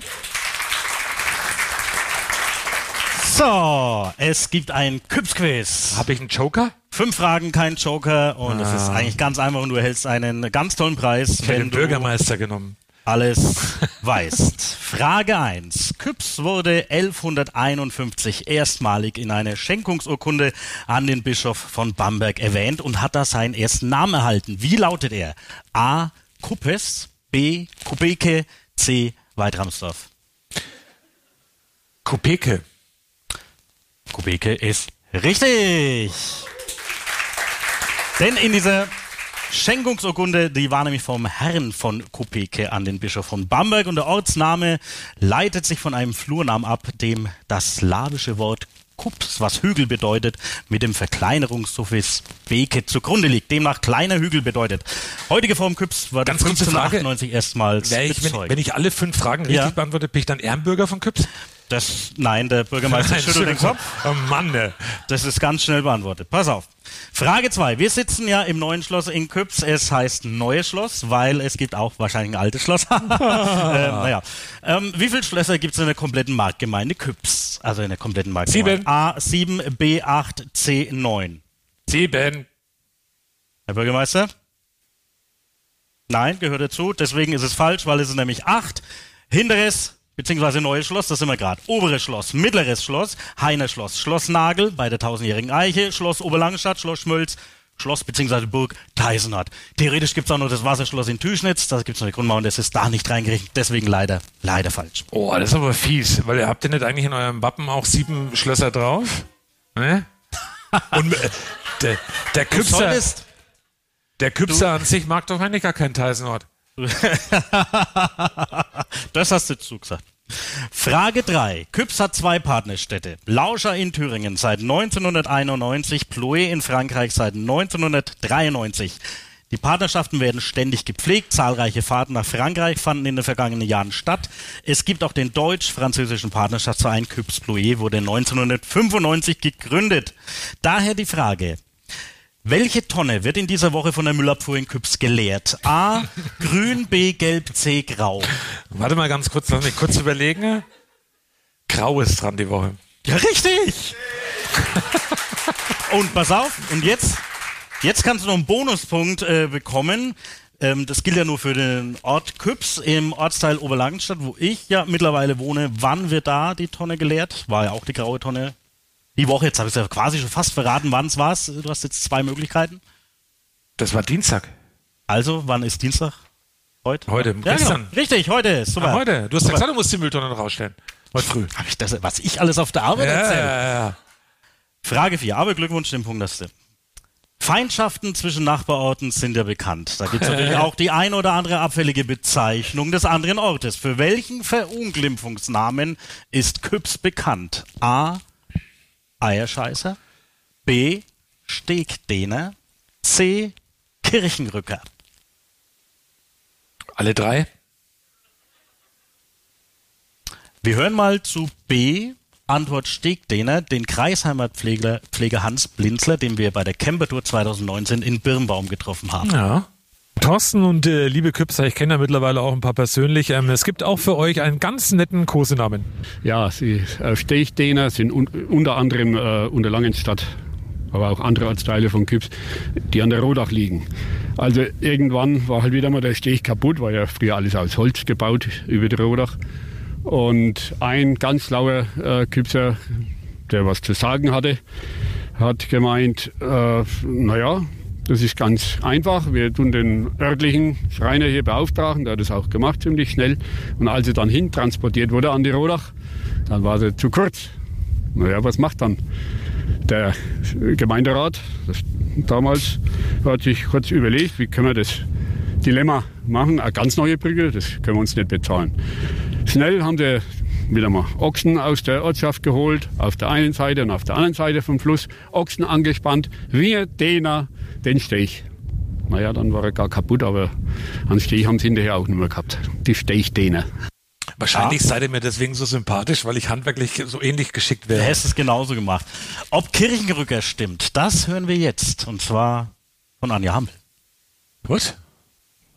So, es gibt ein Küps-Quiz. Habe ich einen Joker? Fünf Fragen, kein Joker. Und es Ah. ist eigentlich ganz einfach und du erhältst einen ganz tollen Preis, Ich hätte wenn den du Bürgermeister genommen. Alles weißt. Frage 1. Küps wurde 1151 erstmalig in einer Schenkungsurkunde an den Bischof von Bamberg erwähnt und hat da seinen ersten Namen erhalten. Wie lautet er? A. Kuppes, B. Kubeke, C. Weidramsdorf. Kopeke. Kubeke ist richtig. Denn in dieser Schenkungsurkunde, die war nämlich vom Herrn von Kopeke an den Bischof von Bamberg und der Ortsname leitet sich von einem Flurnamen ab, dem das slawische Wort Kups, was Hügel bedeutet, mit dem Verkleinerungssuffix Beke zugrunde liegt. Demnach kleiner Hügel bedeutet. Heutige Form Küps war Ganz kurze Frage. 1598 erstmals ich, wenn, wenn ich alle fünf Fragen richtig Ja. beantworte, bin ich dann Ehrenbürger von Küps? Das, nein, der Bürgermeister schüttelt den Kopf. Oh Mann, ne. Das ist ganz schnell beantwortet. Pass auf. Frage 2. Wir sitzen ja im neuen Schloss in Küps. Es heißt Neues Schloss, weil es gibt auch wahrscheinlich ein altes Schloss. ähm, naja. Ähm, wie viele Schlösser gibt es in der kompletten Marktgemeinde Küps? Also in der kompletten Marktgemeinde. Sieben. A, 7, B, 8, C, 9. Sieben. Herr Bürgermeister? Nein, gehört dazu. Deswegen ist es falsch, weil es ist nämlich 8. Hinteres, beziehungsweise neues Schloss, das sind wir gerade. Oberes Schloss, mittleres Schloss, Heiner Schloss, Schloss Nagel bei der tausendjährigen Eiche, Schloss Oberlangstadt, Schloss Schmölz, Schloss beziehungsweise Burg Teisenhardt. Theoretisch gibt es auch noch das Wasserschloss in Tüschnitz, da gibt es noch die Grundmauer und das ist da nicht reingerechnet. Deswegen leider, leider falsch. Oh, das ist aber fies, weil ihr habt ihr nicht eigentlich in eurem Wappen auch sieben Schlösser drauf? Ne? Und äh, der, der Küpser, der Küpser an sich mag doch eigentlich gar keinen Teisenort. das hast du zugesagt. Frage 3. Küps hat zwei Partnerstädte. Lauscher in Thüringen seit 1991, Ploé in Frankreich seit 1993. Die Partnerschaften werden ständig gepflegt. Zahlreiche Fahrten nach Frankreich fanden in den vergangenen Jahren statt. Es gibt auch den deutsch-französischen Partnerschaftsverein Küps Ploé, wurde 1995 gegründet. Daher die Frage. Welche Tonne wird in dieser Woche von der Müllabfuhr in Küps geleert? A. Grün, B. Gelb, C. Grau. Warte mal ganz kurz, lass mich kurz überlegen. Grau ist dran die Woche. Ja, richtig! und pass auf, und jetzt, jetzt kannst du noch einen Bonuspunkt äh, bekommen. Ähm, das gilt ja nur für den Ort Küps im Ortsteil Oberlangenstadt, wo ich ja mittlerweile wohne. Wann wird da die Tonne geleert? War ja auch die graue Tonne. Die Woche, jetzt habe ich es ja quasi schon fast verraten, wann es war. Du hast jetzt zwei Möglichkeiten. Das war Dienstag. Also, wann ist Dienstag? Heute? Heute, Ja, gestern. Genau. Richtig, heute. Super. Ah, heute. Du hast ja gesagt, du musst die Mülltonnen rausstellen. Heute früh. Hab ich das, was ich alles auf der Arbeit Ja, erzähle? ja, ja. Frage 4, aber Glückwunsch, den Punkt hast du. Feindschaften zwischen Nachbarorten sind ja bekannt. Da gibt es natürlich auch die ein oder andere abfällige Bezeichnung des anderen Ortes. Für welchen Verunglimpfungsnamen ist Küps bekannt? A. Eierscheißer. B. Stegdehner. C. Kirchenrücker. Alle drei? Wir hören mal zu B. Antwort Stegdehner, den Kreisheimer Pfleger, Pfleger Hans Blinzler, den wir bei der Campertour 2019 in Birnbaum getroffen haben. Ja. Thorsten und äh, liebe Küpser, ich kenne ja mittlerweile auch ein paar persönlich. Ähm, es gibt auch für euch einen ganz netten Kosenamen. Ja, sie äh, Stechdehner sind un unter anderem äh, unter Langenstadt, aber auch andere Ortsteile von Küps, die an der Rodach liegen. Also irgendwann war halt wieder mal der Steg kaputt, war ja früher alles aus Holz gebaut über die Rodach. Und ein ganz schlauer äh, Küpser, der was zu sagen hatte, hat gemeint, äh, naja, das ist ganz einfach. Wir tun den örtlichen Schreiner hier beauftragen, der hat das auch gemacht ziemlich schnell. Und als er dann hin transportiert wurde an die Rodach, dann war sie zu kurz. Naja, was macht dann der Gemeinderat? Das, damals hat sich kurz überlegt, wie können wir das Dilemma machen. Eine ganz neue Brücke, das können wir uns nicht bezahlen. Schnell haben sie wieder mal Ochsen aus der Ortschaft geholt, auf der einen Seite und auf der anderen Seite vom Fluss, Ochsen angespannt, wir Däner den Stech. Naja, dann war er gar kaputt, aber einen Stech haben sie hinterher auch nicht mehr gehabt. Die Stechdäner. Wahrscheinlich seid ihr mir deswegen so sympathisch, weil ich handwerklich so ähnlich geschickt Der wäre. Hess ist genauso gemacht. Ob Kirchenrücker stimmt, das hören wir jetzt. Und zwar von Anja Hampel. Gut.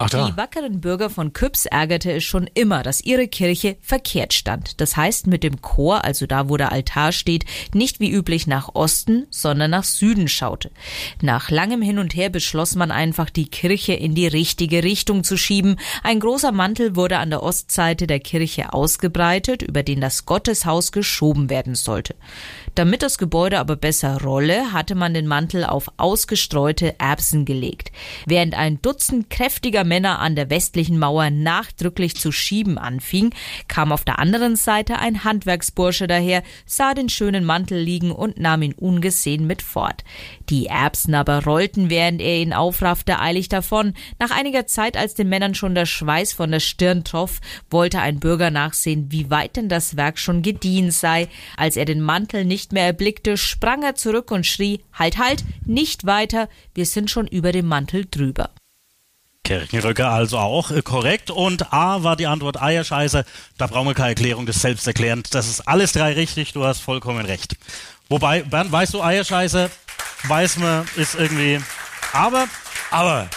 Ach Die wackeren Bürger von Küps ärgerte es schon immer, dass ihre Kirche verkehrt stand. Das heißt mit dem Chor, also da wo der Altar steht, nicht wie üblich nach Osten, sondern nach Süden schaute. Nach langem Hin und Her beschloss man einfach, die Kirche in die richtige Richtung zu schieben. Ein großer Mantel wurde an der Ostseite der Kirche ausgebreitet, über den das Gotteshaus geschoben werden sollte. Damit das Gebäude aber besser rolle, hatte man den Mantel auf ausgestreute Erbsen gelegt. Während ein Dutzend kräftiger Männer an der westlichen Mauer nachdrücklich zu schieben anfing, kam auf der anderen Seite ein Handwerksbursche daher, sah den schönen Mantel liegen und nahm ihn ungesehen mit fort. Die Erbsen aber rollten, während er ihn aufraffte, eilig davon. Nach einiger Zeit, als den Männern schon der Schweiß von der Stirn troff, wollte ein Bürger nachsehen, wie weit denn das Werk schon gediehen sei. Als er den Mantel nicht mehr erblickte, sprang er zurück und schrie, halt, halt, nicht weiter, wir sind schon über dem Mantel drüber. Kirchenrücker also auch äh, korrekt. Und A war die Antwort Eierscheiße. Da brauchen wir keine Erklärung, das ist selbsterklärend. Das ist alles drei richtig, du hast vollkommen recht. Wobei, Bernd, weißt du, Eierscheiße, weiß man, ist irgendwie. Aber. Aber.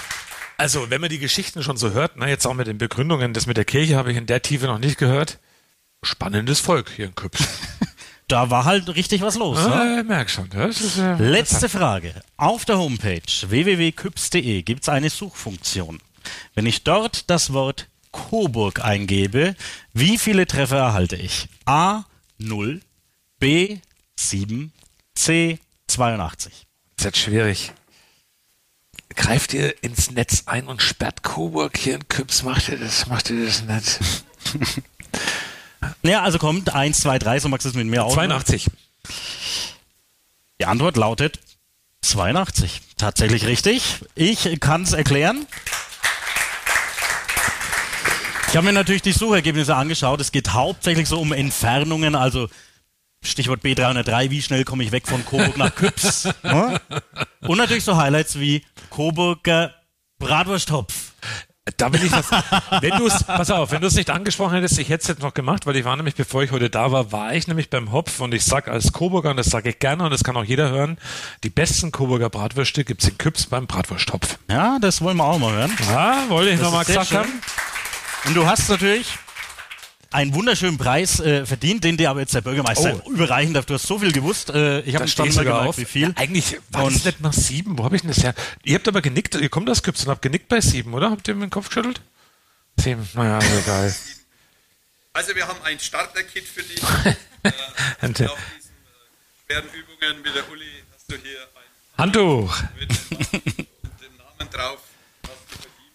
Also, wenn man die Geschichten schon so hört, ne, jetzt auch mit den Begründungen, das mit der Kirche habe ich in der Tiefe noch nicht gehört. Spannendes Volk hier in Küps. Da war halt richtig was los. Ah, ne? merk schon. Das ist, äh, Letzte Frage. Auf der Homepage www.küps.de gibt es eine Suchfunktion. Wenn ich dort das Wort Coburg eingebe, wie viele Treffer erhalte ich? A 0, B 7, C 82. Das ist jetzt schwierig. Greift ihr ins Netz ein und sperrt Coburg hier in Küps? Macht ihr das? Macht ihr das nicht? Ja, also kommt 1, 2, 3, so magst du es mit mir auch. 82. Die Antwort lautet 82. Tatsächlich richtig. Ich kann es erklären. Ich habe mir natürlich die Suchergebnisse angeschaut. Es geht hauptsächlich so um Entfernungen, also Stichwort B303, wie schnell komme ich weg von Coburg nach Küps? Ne? Und natürlich so Highlights wie Coburger Bratwursttopf. Da will ich was. wenn du es, pass auf, wenn du es nicht angesprochen hättest, ich hätte es jetzt noch gemacht, weil ich war nämlich, bevor ich heute da war, war ich nämlich beim Hopf und ich sag als Coburger, und das sage ich gerne und das kann auch jeder hören, die besten Coburger Bratwürste gibt's in Küps beim Bratwursttopf. Ja, das wollen wir auch mal hören. Ja, wollte ich nochmal gesagt schön. haben. Und du hast natürlich einen wunderschönen Preis äh, verdient, den dir aber jetzt der Bürgermeister Oh. überreichen darf. Du hast so viel gewusst. Äh, ich habe nicht mal sogar gemerkt, auf. wie viel. Ja, eigentlich war Und- das nicht nach sieben. Wo habe ich denn das her? Ihr habt aber genickt, ihr kommt aus Küps und habt genickt bei sieben, oder? Habt ihr mir den Kopf geschüttelt? Sieben, naja, ist egal. Also wir haben ein Starter-Kit für dich. Und, Nach äh, diesen äh, schweren Übungen mit der Uli hast du hier ein Handtuch. den Namen drauf.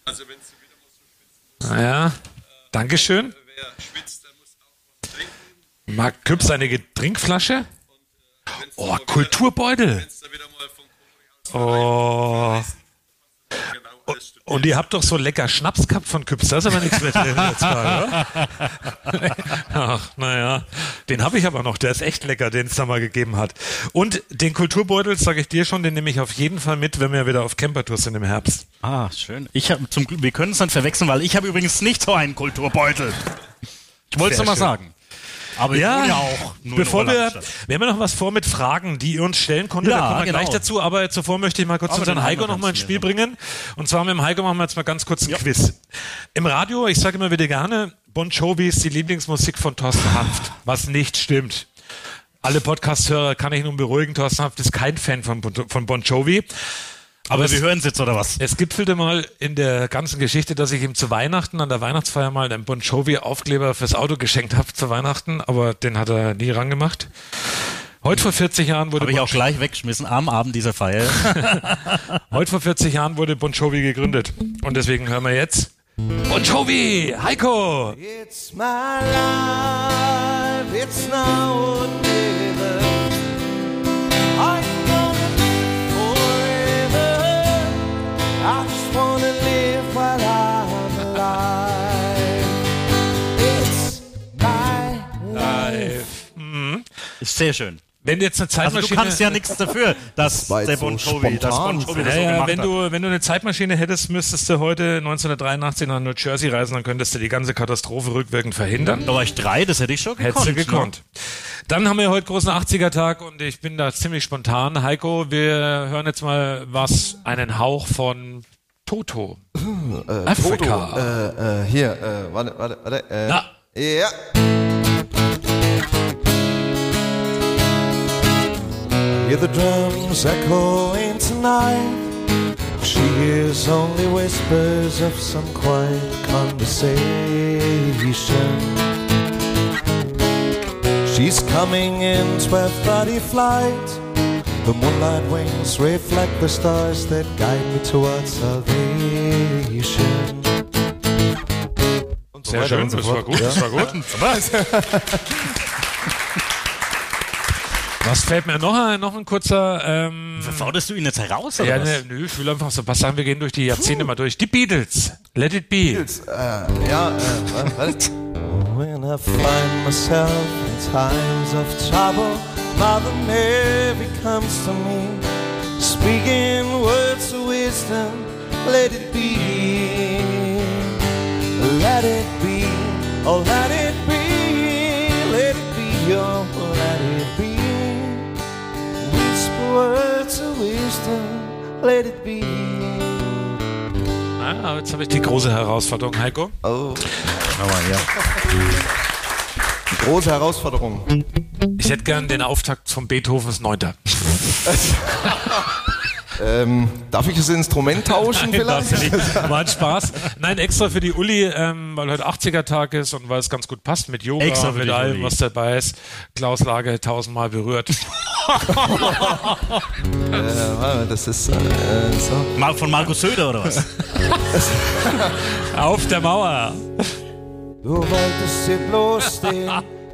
Also wenn du wieder mal so schwitzen Ja, Dankeschön. Wer schwitzt, der muss auch was trinken. Mag Küps eine Getrinkflasche? Oh, Kulturbeutel. Oh. Und, und ihr habt doch so lecker Schnaps gehabt von Küps, das ist aber nichts mehr drin jetzt mal, oder? Ach, naja. Den habe ich aber noch, der ist echt lecker, den es da mal gegeben hat. Und den Kulturbeutel, sage ich dir schon, den nehme ich auf jeden Fall mit, wenn wir wieder auf Campertour sind im Herbst. Ah, schön. Ich hab, zum Glück, wir können es dann verwechseln, weil ich habe übrigens nicht so einen Kulturbeutel. Ich wollte es mal schön. sagen. Aber ich ja, ja auch. Nur bevor wir, wir haben ja noch was vor mit Fragen, die ihr uns stellen konntet, Ja, da kommen wir genau. gleich dazu, aber zuvor möchte ich mal kurz Aber unseren Heiko noch mal ins Spiel bringen. Und zwar mit dem Heiko machen wir jetzt mal ganz kurz ein Quiz. Im Radio, ich sage immer wieder gerne, Bon Jovi ist die Lieblingsmusik von Thorsten Hanft, was nicht stimmt. Alle Podcast-Hörer kann ich nun beruhigen, Thorsten Hanft ist kein Fan von, von Bon Jovi. Aber es- wir hören es jetzt, oder was? Es gipfelte mal in der ganzen Geschichte, dass ich ihm zu Weihnachten, an der Weihnachtsfeier mal einen Bon Jovi-Aufkleber fürs Auto geschenkt habe zu Weihnachten, aber den hat er nie rangemacht. Heute vor 40 Jahren wurde Habe ich Bon auch gleich weggeschmissen am Abend dieser Feier. Heute vor 40 Jahren wurde Bon Jovi gegründet. Und deswegen hören wir jetzt Bon Jovi, Heiko. It's my life, it's now Ist sehr schön. Wenn jetzt eine Also du Zeitmaschine... kannst ja nichts dafür, dass jetzt der Bon so Jovi, das Bon. Jovi das Ja, so ja, gemacht wenn hat. du, wenn du eine Zeitmaschine hättest, müsstest du heute 1983 nach New Jersey reisen, dann könntest du die ganze Katastrophe rückwirkend verhindern. Da war ich drei, das hätte ich schon gekonnt. Hättest du gekonnt. Dann haben wir heute großen 80er-Tag und ich bin da ziemlich spontan. Heiko, wir hören jetzt mal was, einen Hauch von Toto. Äh, Afrika. Toto, äh, äh, hier, äh, warte, warte, warte. Äh, Na. Ja. Hear the drums echoing tonight. She hears only whispers of some quiet conversation. She's coming in 12:30 flight. The moonlight wings reflect the stars that guide me towards salvation. so Sehr schön, und so das war gut, das war gut. Was fällt mir noch ein? Noch ein kurzer. Ähm, Forderst du ihn jetzt heraus, oder ja, was? ne, nö, ich will einfach so was sagen. Wir gehen durch die Jahrzehnte mal durch. Die Beatles. Let it be. Beatles, äh, ja, äh, was? When I find myself in times of trouble, Mother Mary comes to me, speaking words of wisdom. Let it be, let it be, oh let it be, let it be, oh words of wisdom, let it be. Ah, jetzt habe ich die große Herausforderung, Heiko. Oh. Aber ja. Die große Herausforderung. Ich hätte gern den Auftakt von Beethovens Neunter. ähm, darf ich das Instrument tauschen Nein, vielleicht? War ein Spaß. Nein, extra für die Uli, ähm, weil heute 80er-Tag ist und weil es ganz gut passt mit Yoga, Extra für mit allem, Uli. was dabei ist. Klaus Lage tausendmal berührt. äh, das ist äh, so. Mal von Markus Söder oder was? Auf der Mauer. Du wolltest dir bloß den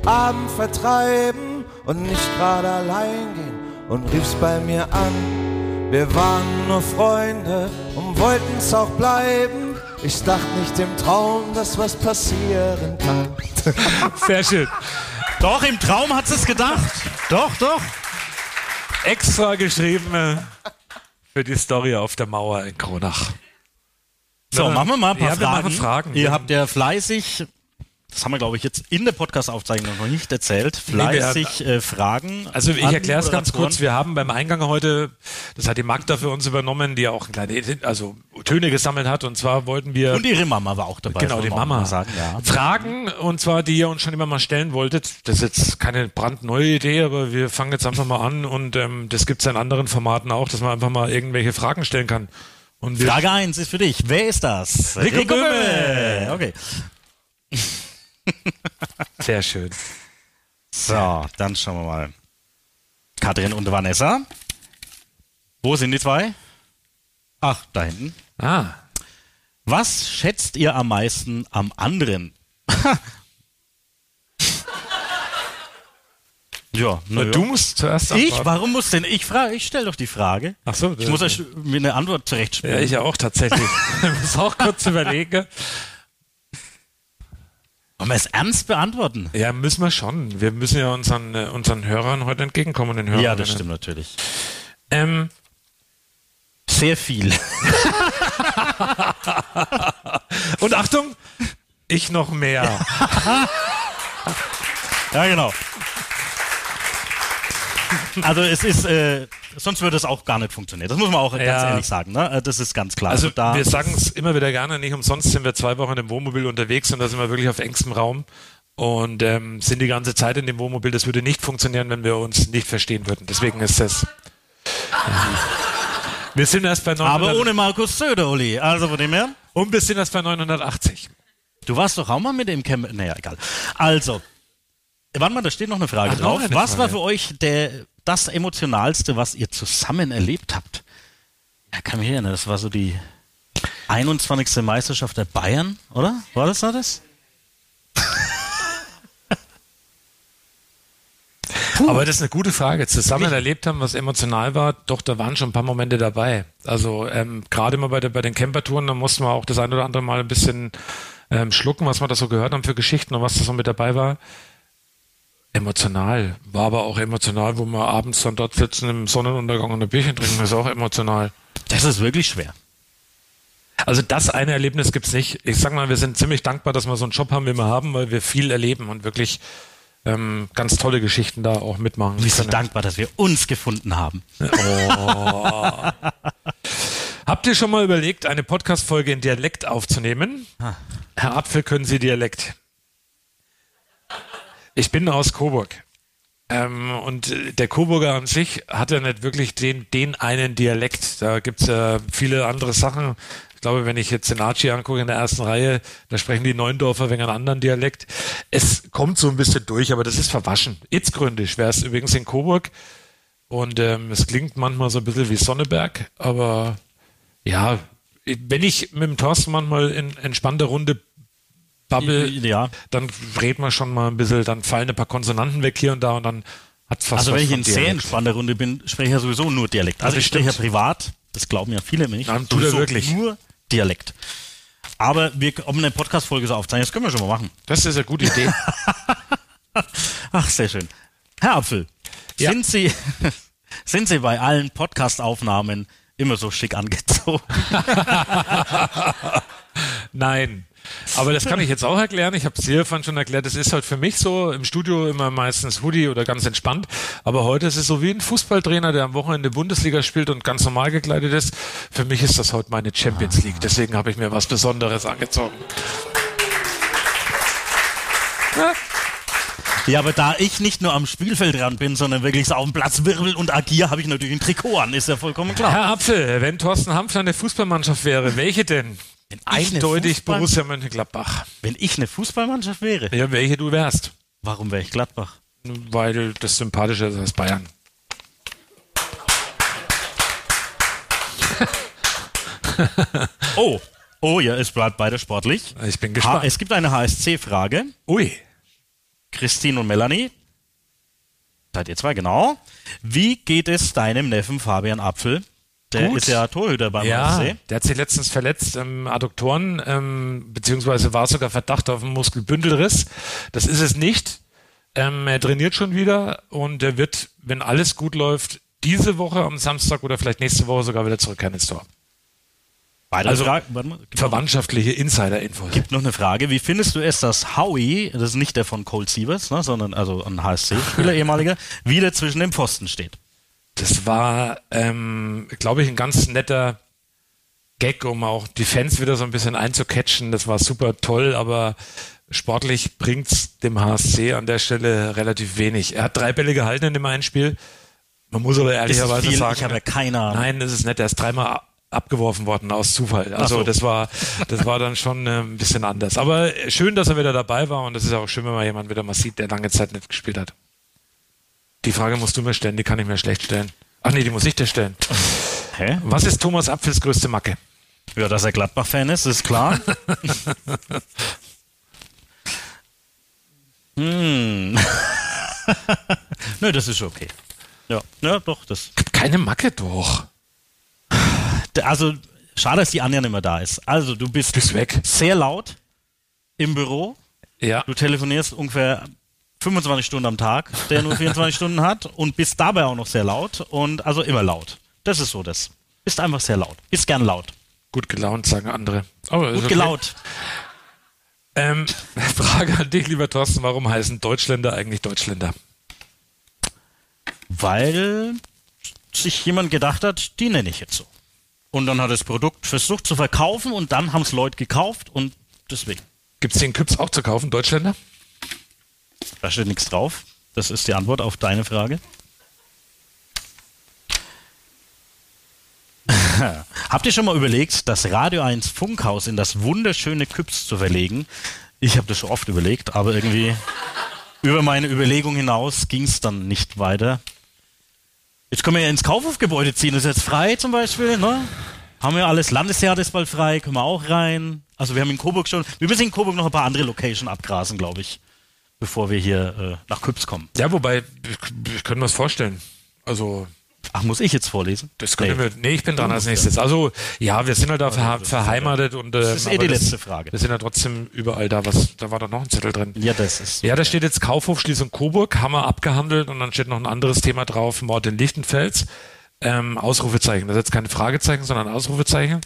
Abend vertreiben und nicht gerade allein gehen und riefst bei mir an. Wir waren nur Freunde und wollten's auch bleiben. Ich dachte nicht im Traum, dass was passieren kann. Sehr schön. Doch, im Traum hat es gedacht. Doch, doch. Extra geschrieben äh, für die Story auf der Mauer in Kronach. So, machen wir mal ein paar ja, wir Fragen. Fragen. Ihr habt ja fleißig, das haben wir glaube ich jetzt in der Podcast-Aufzeichnung noch nicht erzählt, Nee, fleißig äh, Fragen. Also ich erkläre es ganz kurz. Wir haben beim Eingang heute, das hat die Magda für uns übernommen, die auch kleine, also Töne gesammelt hat. Und zwar wollten wir Und ihre Mama war auch dabei. Genau, die Mama. Sagen, ja. Fragen, und zwar, die ihr uns schon immer mal stellen wolltet. Das ist jetzt keine brandneue Idee, aber wir fangen jetzt einfach mal an und ähm, das gibt es in anderen Formaten auch, dass man einfach mal irgendwelche Fragen stellen kann. Und Frage 1 ist für dich. Wer ist das? Rico Böhme. Böhme. Okay. Sehr schön. So, dann schauen wir mal. Katrin und Vanessa. Wo sind die zwei? Ach, da hinten. Ah. Was schätzt ihr am meisten am anderen? ja, na Na, ja. du musst zuerst Ich? antworten. Warum muss denn ich frage? Ich stelle doch die Frage. Ach so, Ich muss euch mir eine Antwort zurechtspielen. Ja, ich auch tatsächlich. ich muss auch kurz überlegen. Wollen wir es ernst beantworten? Ja, müssen wir schon. Wir müssen ja unseren, äh, unseren Hörern heute entgegenkommen. Den Hörern, Ja, das stimmt natürlich. Ähm, Sehr viel. und Achtung, ich noch mehr. Ja, genau. Also es ist, äh, sonst würde es auch gar nicht funktionieren. Das muss man auch ganz Ja. ehrlich sagen. Ne? Äh, Das ist ganz klar. Also da wir sagen es immer wieder gerne, nicht umsonst sind wir zwei Wochen im Wohnmobil unterwegs und da sind wir wirklich auf engstem Raum und ähm, sind die ganze Zeit in dem Wohnmobil. Das würde nicht funktionieren, wenn wir uns nicht verstehen würden. Deswegen ist das... Wir sind erst bei 900... aber ohne Markus Söder, Uli. Also von dem her. Und wir sind erst bei 980. Du warst doch auch mal mit dem Camp. Naja, egal. Also, warte mal, da steht noch eine Frage Ach, drauf. eine was war Frage. für euch der, das Emotionalste, was ihr zusammen erlebt habt? Ja, kann mich erinnern, das war so die 21. Meisterschaft der Bayern, oder? War das da das? Aber das ist eine gute Frage. Zusammen erlebt haben, was emotional war, doch, da waren schon ein paar Momente dabei. Also ähm, gerade mal bei, der, bei den Campertouren, da mussten wir auch das ein oder andere Mal ein bisschen ähm, schlucken, was wir da so gehört haben für Geschichten und was da so mit dabei war. Emotional. War aber auch emotional, wo wir abends dann dort sitzen im Sonnenuntergang und ein Bierchen trinken, das ist auch emotional. Das ist wirklich schwer. Also das eine Erlebnis gibt's nicht. Ich sag mal, wir sind ziemlich dankbar, dass wir so einen Job haben, wie wir haben, weil wir viel erleben und wirklich ähm, ganz tolle Geschichten da auch mitmachen. Wir sind dankbar, dass wir uns gefunden haben. Oh. Habt ihr schon mal überlegt, eine Podcast-Folge in Dialekt aufzunehmen? Ah. Herr Apfel, können Sie Dialekt? Ich bin aus Coburg. Ähm, und äh, der Coburger an sich hat ja nicht wirklich den, den einen Dialekt. Da gibt's ja viele andere Sachen. Ich glaube, wenn ich jetzt den Archie angucke in der ersten Reihe, da sprechen die Neuendorfer wegen einem anderen Dialekt. Es kommt so ein bisschen durch, aber das ist verwaschen. Itzgründisch wäre es übrigens in Coburg. Und ähm, es klingt manchmal so ein bisschen wie Sonneberg, aber ja, wenn ich mit dem Thorsten manchmal in entspannter Runde Bubble, Ja. dann redet man schon mal ein bisschen, dann fallen ein paar Konsonanten weg hier und da und dann hat fast Also wenn ich in sehr entspannter Runde bin, spreche ich ja sowieso nur Dialekt. Also Das ich spreche ja privat, das glauben ja viele nicht. Dann tut er wirklich. Nur Dialekt. Aber wir, um eine Podcast-Folge so aufzeichnen, das können wir schon mal machen. Das ist eine gute Idee. Ach, sehr schön. Herr Apfel, sind, Sie, sind Sie bei allen Podcast-Aufnahmen immer so schick angezogen? Nein. Aber das kann ich jetzt auch erklären. Ich habe es dir vorhin schon erklärt. Das ist halt für mich so im Studio immer meistens Hoodie oder ganz entspannt. Aber heute ist es so wie ein Fußballtrainer, der am Wochenende Bundesliga spielt und ganz normal gekleidet ist. Für mich ist das heute meine Champions League. Deswegen habe ich mir was Besonderes angezogen. Ja, aber da ich nicht nur am Spielfeld dran bin, sondern wirklich so auf dem Platz wirbel und agiere, habe ich natürlich ein Trikot an. Ist ja vollkommen klar. Herr Apfel, wenn Thorsten Hampfler eine Fußballmannschaft wäre, welche denn? Eine Eindeutig Borussia Mönchengladbach. Wenn ich eine Fußballmannschaft wäre? Ja, welche du wärst. Warum wäre ich Gladbach? Weil das sympathischer ist als Bayern. Oh, oh ja, es bleibt beide sportlich. Ich bin gespannt. Ha, es gibt eine HSC-Frage. Ui. Christine und Melanie. Seid ihr zwei, genau. Wie geht es deinem Neffen Fabian Apfel? Der Gut. ist ja Torhüter beim Ja, HSC. der hat sich letztens verletzt im Adduktoren, ähm, beziehungsweise war sogar Verdacht auf einen Muskelbündelriss. Das ist es nicht. Ähm, er trainiert schon wieder und er wird, wenn alles gut läuft, diese Woche am Samstag oder vielleicht nächste Woche sogar wieder zurückkehren ins Tor. Weitere Also Frage- mal, gibt verwandtschaftliche Insider-Infos. Gibt noch eine Frage. Wie findest du es, dass Howie, das ist nicht der von Cold Sievers, ne, sondern also ein HSC-Spieler, ehemaliger, wieder zwischen dem Pfosten steht? Das war, ähm, glaube ich, ein ganz netter Gag, um auch die Fans wieder so ein bisschen einzucatchen. Das war super toll, aber sportlich bringt's dem HSC an der Stelle relativ wenig. Er hat drei Bälle gehalten in dem einen Spiel. Man muss aber ehrlicherweise viel? sagen. Ich habe keine Ahnung. Nein, das ist nicht. Er ist dreimal abgeworfen worden aus Zufall. Also so. das war, das war dann schon äh, ein bisschen anders. Aber schön, dass er wieder dabei war und das ist auch schön, wenn man jemanden wieder mal sieht, der lange Zeit nicht gespielt hat. Die Frage musst du mir stellen, die kann ich mir schlecht stellen. Ach nee, die muss ich dir stellen. Hä? Was ist Thomas Apfels größte Macke? Ja, dass er Gladbach-Fan ist, ist klar. hm. Nö, das ist okay. Ja, ja doch, das. Keine Macke doch. Also, schade, dass die Anja nicht mehr da ist. Also, du bist, bist weg. sehr laut im Büro. Ja. Du telefonierst ungefähr 25 Stunden am Tag, der nur 24 Stunden hat und bist dabei auch noch sehr laut und also immer laut. Das ist so das. Bist einfach sehr laut. Bist gern laut. Gut gelaunt, sagen andere. Ist Gut okay. gelaunt. Ähm, Frage an dich, lieber Thorsten, warum heißen Deutschländer eigentlich Deutschländer? Weil sich jemand gedacht hat, die nenne ich jetzt so. Und dann hat das Produkt versucht zu verkaufen und dann haben es Leute gekauft und deswegen. Gibt es den Küps auch zu kaufen, Deutschländer? Da steht nichts drauf. Das ist die Antwort auf deine Frage. Habt ihr schon mal überlegt, das Radio 1 Funkhaus in das wunderschöne Küps zu verlegen? Ich habe das schon oft überlegt, aber irgendwie über meine Überlegung hinaus ging es dann nicht weiter. Jetzt können wir ja ins Kaufhofgebäude ziehen, das ist jetzt frei zum Beispiel, ne? Haben wir alles, Landestheater ist bald frei, können wir auch rein. Also wir haben in Coburg schon, wir müssen in Coburg noch ein paar andere Location abgrasen, glaube ich, bevor wir hier äh, nach Küps kommen. Ja, wobei, ich, könnte mir das vorstellen. Also. Ach, muss ich jetzt vorlesen? Das könnte Nee. wir, nee, ich bin dran als nächstes. Also, ja, wir sind halt da verha verheimatet und, Das ähm, ist eh die letzte Frage. Wir sind ja trotzdem überall da, was, da war doch noch ein Zettel drin. Ja, das ist. Ja, da steht jetzt Kaufhofschließung Coburg, haben wir abgehandelt und dann steht noch ein anderes Thema drauf, Mord in Lichtenfels. Ähm, Ausrufezeichen. Das ist jetzt keine Fragezeichen, sondern Ausrufezeichen.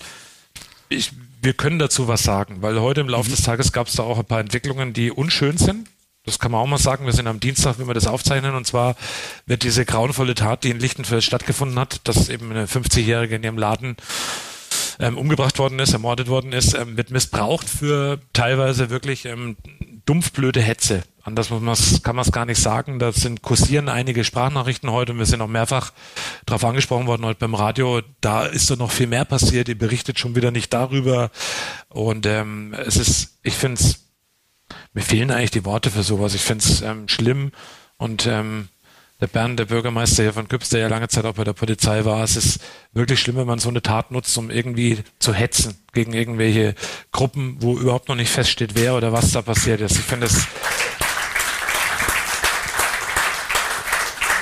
Ich, wir können dazu was sagen, weil heute im Mhm. Laufe des Tages gab es da auch ein paar Entwicklungen, die unschön sind. Das kann man auch mal sagen. Wir sind am Dienstag, wenn wir das aufzeichnen. Und zwar wird diese grauenvolle Tat, die in Lichtenfels stattgefunden hat, dass eben eine 50-Jährige in ihrem Laden ähm, umgebracht worden ist, ermordet worden ist, ähm, wird missbraucht für teilweise wirklich ähm, dumpfblöde Hetze. Anders muss man's, kann man es gar nicht sagen. Da sind kursieren einige Sprachnachrichten heute und wir sind auch mehrfach darauf angesprochen worden heute beim Radio. Da ist doch noch viel mehr passiert. Ihr berichtet schon wieder nicht darüber. Und ähm, es ist, ich finde es, mir fehlen eigentlich die Worte für sowas. Ich finde es ähm, schlimm und ähm, der Bernd, der Bürgermeister hier von Küps, der ja lange Zeit auch bei der Polizei war. Es ist wirklich schlimm, wenn man so eine Tat nutzt, um irgendwie zu hetzen gegen irgendwelche Gruppen, wo überhaupt noch nicht feststeht, wer oder was da passiert ist. Ich finde es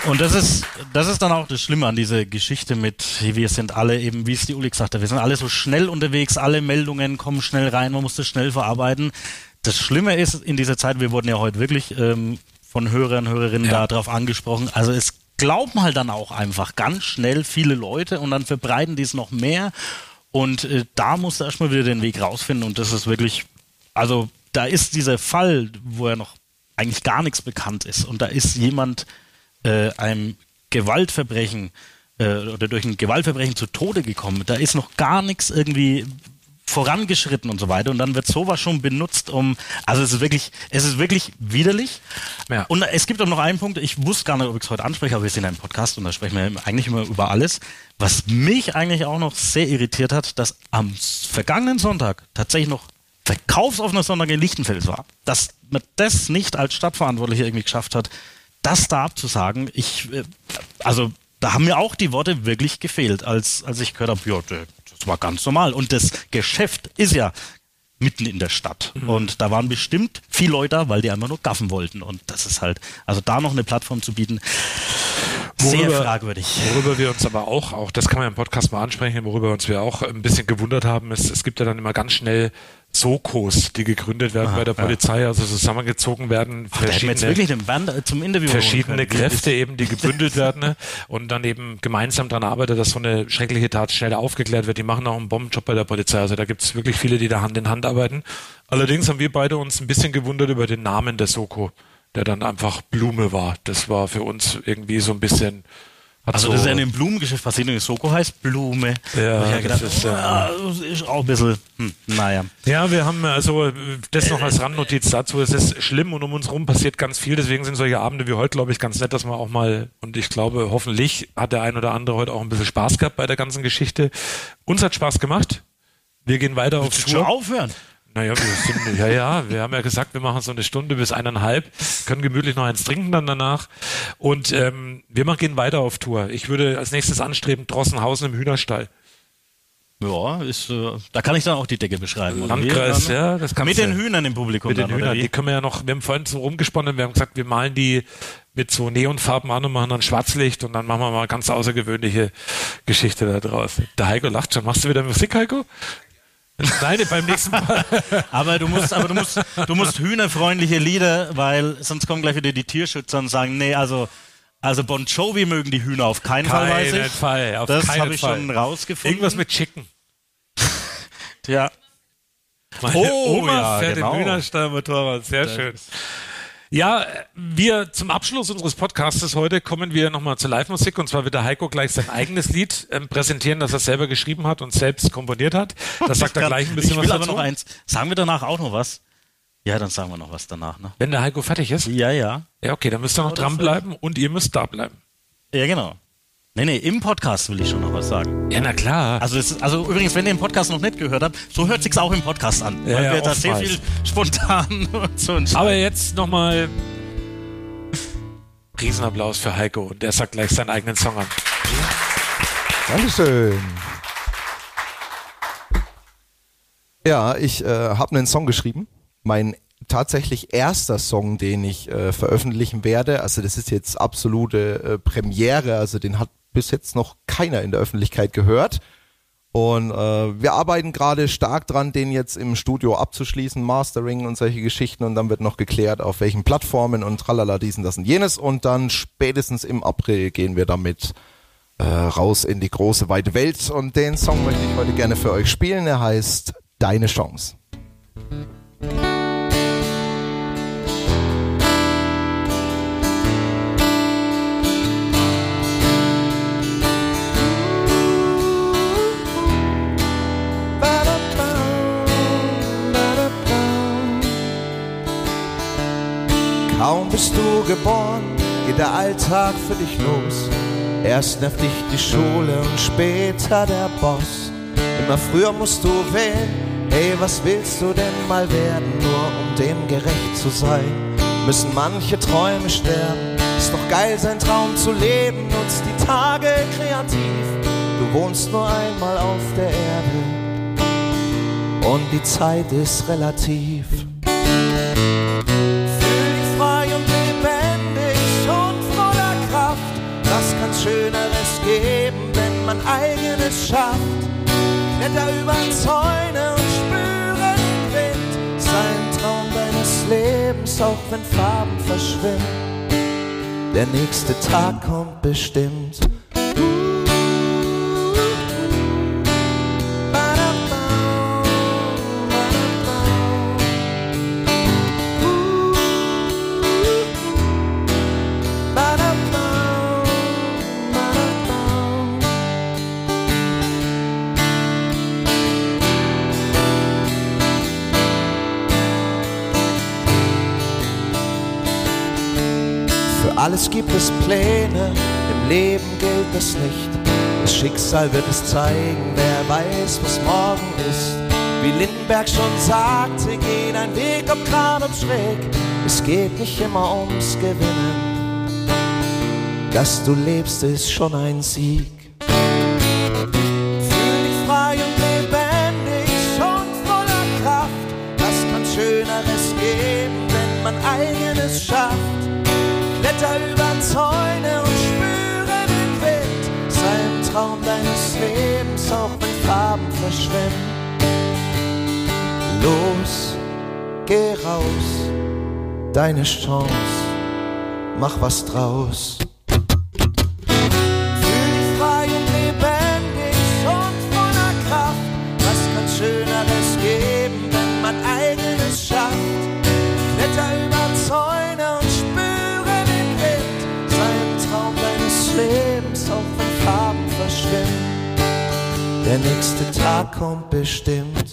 Und das ist, das ist dann auch das Schlimme an dieser Geschichte mit, wir sind alle eben, wie es die Uli hat, wir sind alle so schnell unterwegs, alle Meldungen kommen schnell rein, man muss das schnell verarbeiten. Das Schlimme ist in dieser Zeit, wir wurden ja heute wirklich ähm, von Hörern, Hörerinnen Ja. darauf angesprochen, also es glauben halt dann auch einfach ganz schnell viele Leute und dann verbreiten die es noch mehr und äh, da musst du erstmal wieder den Weg rausfinden und das ist wirklich, also da ist dieser Fall, wo ja noch eigentlich gar nichts bekannt ist und da ist jemand äh, einem Gewaltverbrechen äh, oder durch ein Gewaltverbrechen zu Tode gekommen. Da ist noch gar nichts irgendwie vorangeschritten und so weiter und dann wird sowas schon benutzt, um also es ist wirklich es ist wirklich widerlich. Ja. Und es gibt auch noch einen Punkt, ich wusste gar nicht, ob ich es heute anspreche, aber wir sind in einem Podcast und da sprechen wir eigentlich immer über alles. Was mich eigentlich auch noch sehr irritiert hat, dass am vergangenen Sonntag tatsächlich noch verkaufsoffener Sonntag in Lichtenfels war. Dass man das nicht als Stadtverantwortlicher irgendwie geschafft hat, das da abzusagen. Ich, äh, also da haben mir auch die Worte wirklich gefehlt, als, als ich gehört habe, ja, das war ganz normal. Und das Geschäft ist ja mitten in der Stadt. Und da waren bestimmt viele Leute da, weil die einfach nur gaffen wollten. Und das ist halt, also da noch eine Plattform zu bieten, sehr Worüber- fragwürdig. Worüber wir uns aber auch, auch das kann man im Podcast mal ansprechen, worüber uns wir auch ein bisschen gewundert haben, ist, es gibt ja dann immer ganz schnell Sokos, die gegründet werden Aha, bei der ja. Polizei, also zusammengezogen werden. Ach, jetzt wirklich den Band zum Interview verschiedene. Kräfte eben, die gebündelt werden ne? und dann eben gemeinsam daran arbeitet, dass so eine schreckliche Tat schneller aufgeklärt wird. Die machen auch einen Bombenjob bei der Polizei. Also da gibt es wirklich viele, die da Hand in Hand arbeiten. Allerdings haben wir beide uns ein bisschen gewundert über den Namen der Soko, der dann einfach Blume war. Das war für uns irgendwie so ein bisschen. Hat Also so, das ist ja in dem Blumengeschäft passiert und Soko heißt Blume. Ja, Hab ich das gedacht, ist, äh, ah, das ist auch ein bisschen, hm, naja. Ja, wir haben also das noch als Randnotiz dazu. Es ist schlimm und um uns rum passiert ganz viel. Deswegen sind solche Abende wie heute, glaube ich, ganz nett, dass man auch mal, und ich glaube, hoffentlich hat der ein oder andere heute auch ein bisschen Spaß gehabt bei der ganzen Geschichte. Uns hat Spaß gemacht. Wir gehen weiter auf Tour. aufhören? Naja, wir sind, ja, ja, wir haben ja gesagt, wir machen so eine Stunde bis eineinhalb, können gemütlich noch eins trinken dann danach. Und ähm, wir machen, gehen weiter auf Tour. Ich würde als nächstes anstreben, Drossenhausen im Hühnerstall. Ja, ist, äh, da kann ich dann auch die Decke beschreiben. Landkreis, Dann? ja, das kannst Mit den Hühnern im Publikum Mit den dann, Hühnern, die können wir ja noch, wir haben vorhin so rumgesponnen, wir haben gesagt, wir malen die mit so Neonfarben an und machen dann Schwarzlicht und dann machen wir mal ganz außergewöhnliche Geschichte da draus. Der Heiko lacht schon. Machst du wieder Musik, Heiko? Nein, beim nächsten Mal. Aber du musst, aber du musst, du musst hühnerfreundliche Lieder, weil sonst kommen gleich wieder die Tierschützer und sagen, nee, also, also Bon Jovi mögen die Hühner auf keinen Fall, weiß Keinen ich. Fall, auf das habe ich Fall. schon rausgefunden. Irgendwas mit Chicken. Ja. Meine Oh, Oma ja, fährt genau. im Hühnerstall Motorrad. Sehr Das schön. Ja, wir zum Abschluss unseres Podcastes heute kommen wir nochmal zur Live-Musik und zwar wird der Heiko gleich sein eigenes Lied ähm, präsentieren, das er selber geschrieben hat und selbst komponiert hat. Das sagt er gleich ein bisschen ich was will dazu. aber noch eins. Sagen wir danach auch noch was? Ja, dann sagen wir noch was danach, ne? Wenn der Heiko fertig ist? Ja, ja. Ja, okay, dann müsst ihr noch dranbleiben und ihr müsst da bleiben. Ja, genau. Nee, nee, im Podcast will ich schon noch was sagen. Ja, na klar. Also, es, ist- also übrigens, wenn ihr den Podcast noch nicht gehört habt, so hört sich's auch im Podcast an. Ja, weil ja, wir da sehr viel spontan und so ein Aber jetzt nochmal Riesenapplaus für Heiko und der sagt gleich seinen eigenen Song an. Dankeschön. Ja, ich äh, habe einen Song geschrieben. Mein tatsächlich erster Song, den ich äh, veröffentlichen werde. Also das ist jetzt absolute äh, Premiere. Also den hat bis jetzt noch keiner in der Öffentlichkeit gehört. Und äh, wir arbeiten gerade stark dran, den jetzt im Studio abzuschließen, Mastering und solche Geschichten. Und dann wird noch geklärt, auf welchen Plattformen und tralala, diesen, das und jenes. Und dann spätestens im April gehen wir damit äh, raus in die große weite Welt. Und den Song möchte ich heute gerne für euch spielen. Er heißt Deine Chance. Kaum bist du geboren, geht der Alltag für dich los. Erst nervt dich die Schule und später der Boss. Immer früher musst du wählen, hey, was willst du denn mal werden? Nur um dem gerecht zu sein, müssen manche Träume sterben, Ist doch geil, sein Traum zu leben, nutzt die Tage kreativ. Du wohnst nur einmal auf der Erde und die Zeit ist relativ. Man eigenes schafft? Kletter über Zäune und spüre Wind. Sein Traum deines Lebens, auch wenn Farben verschwimmen. Der nächste Tag kommt bestimmt. Alles gibt es Pläne, im Leben gilt das nicht. Das Schicksal wird es zeigen, wer weiß, was morgen ist. Wie Lindenberg schon sagte, geht ein Weg, ob gerade ob schräg. Es geht nicht immer ums Gewinnen. Dass du lebst, ist schon ein Sieg. Kletter über Zäune und spüre den Wind. Sei im Traum deines Lebens, auch wenn Farben verschwimmen. Los, geh raus, deine Chance, mach was draus. Der nächste Tag kommt bestimmt.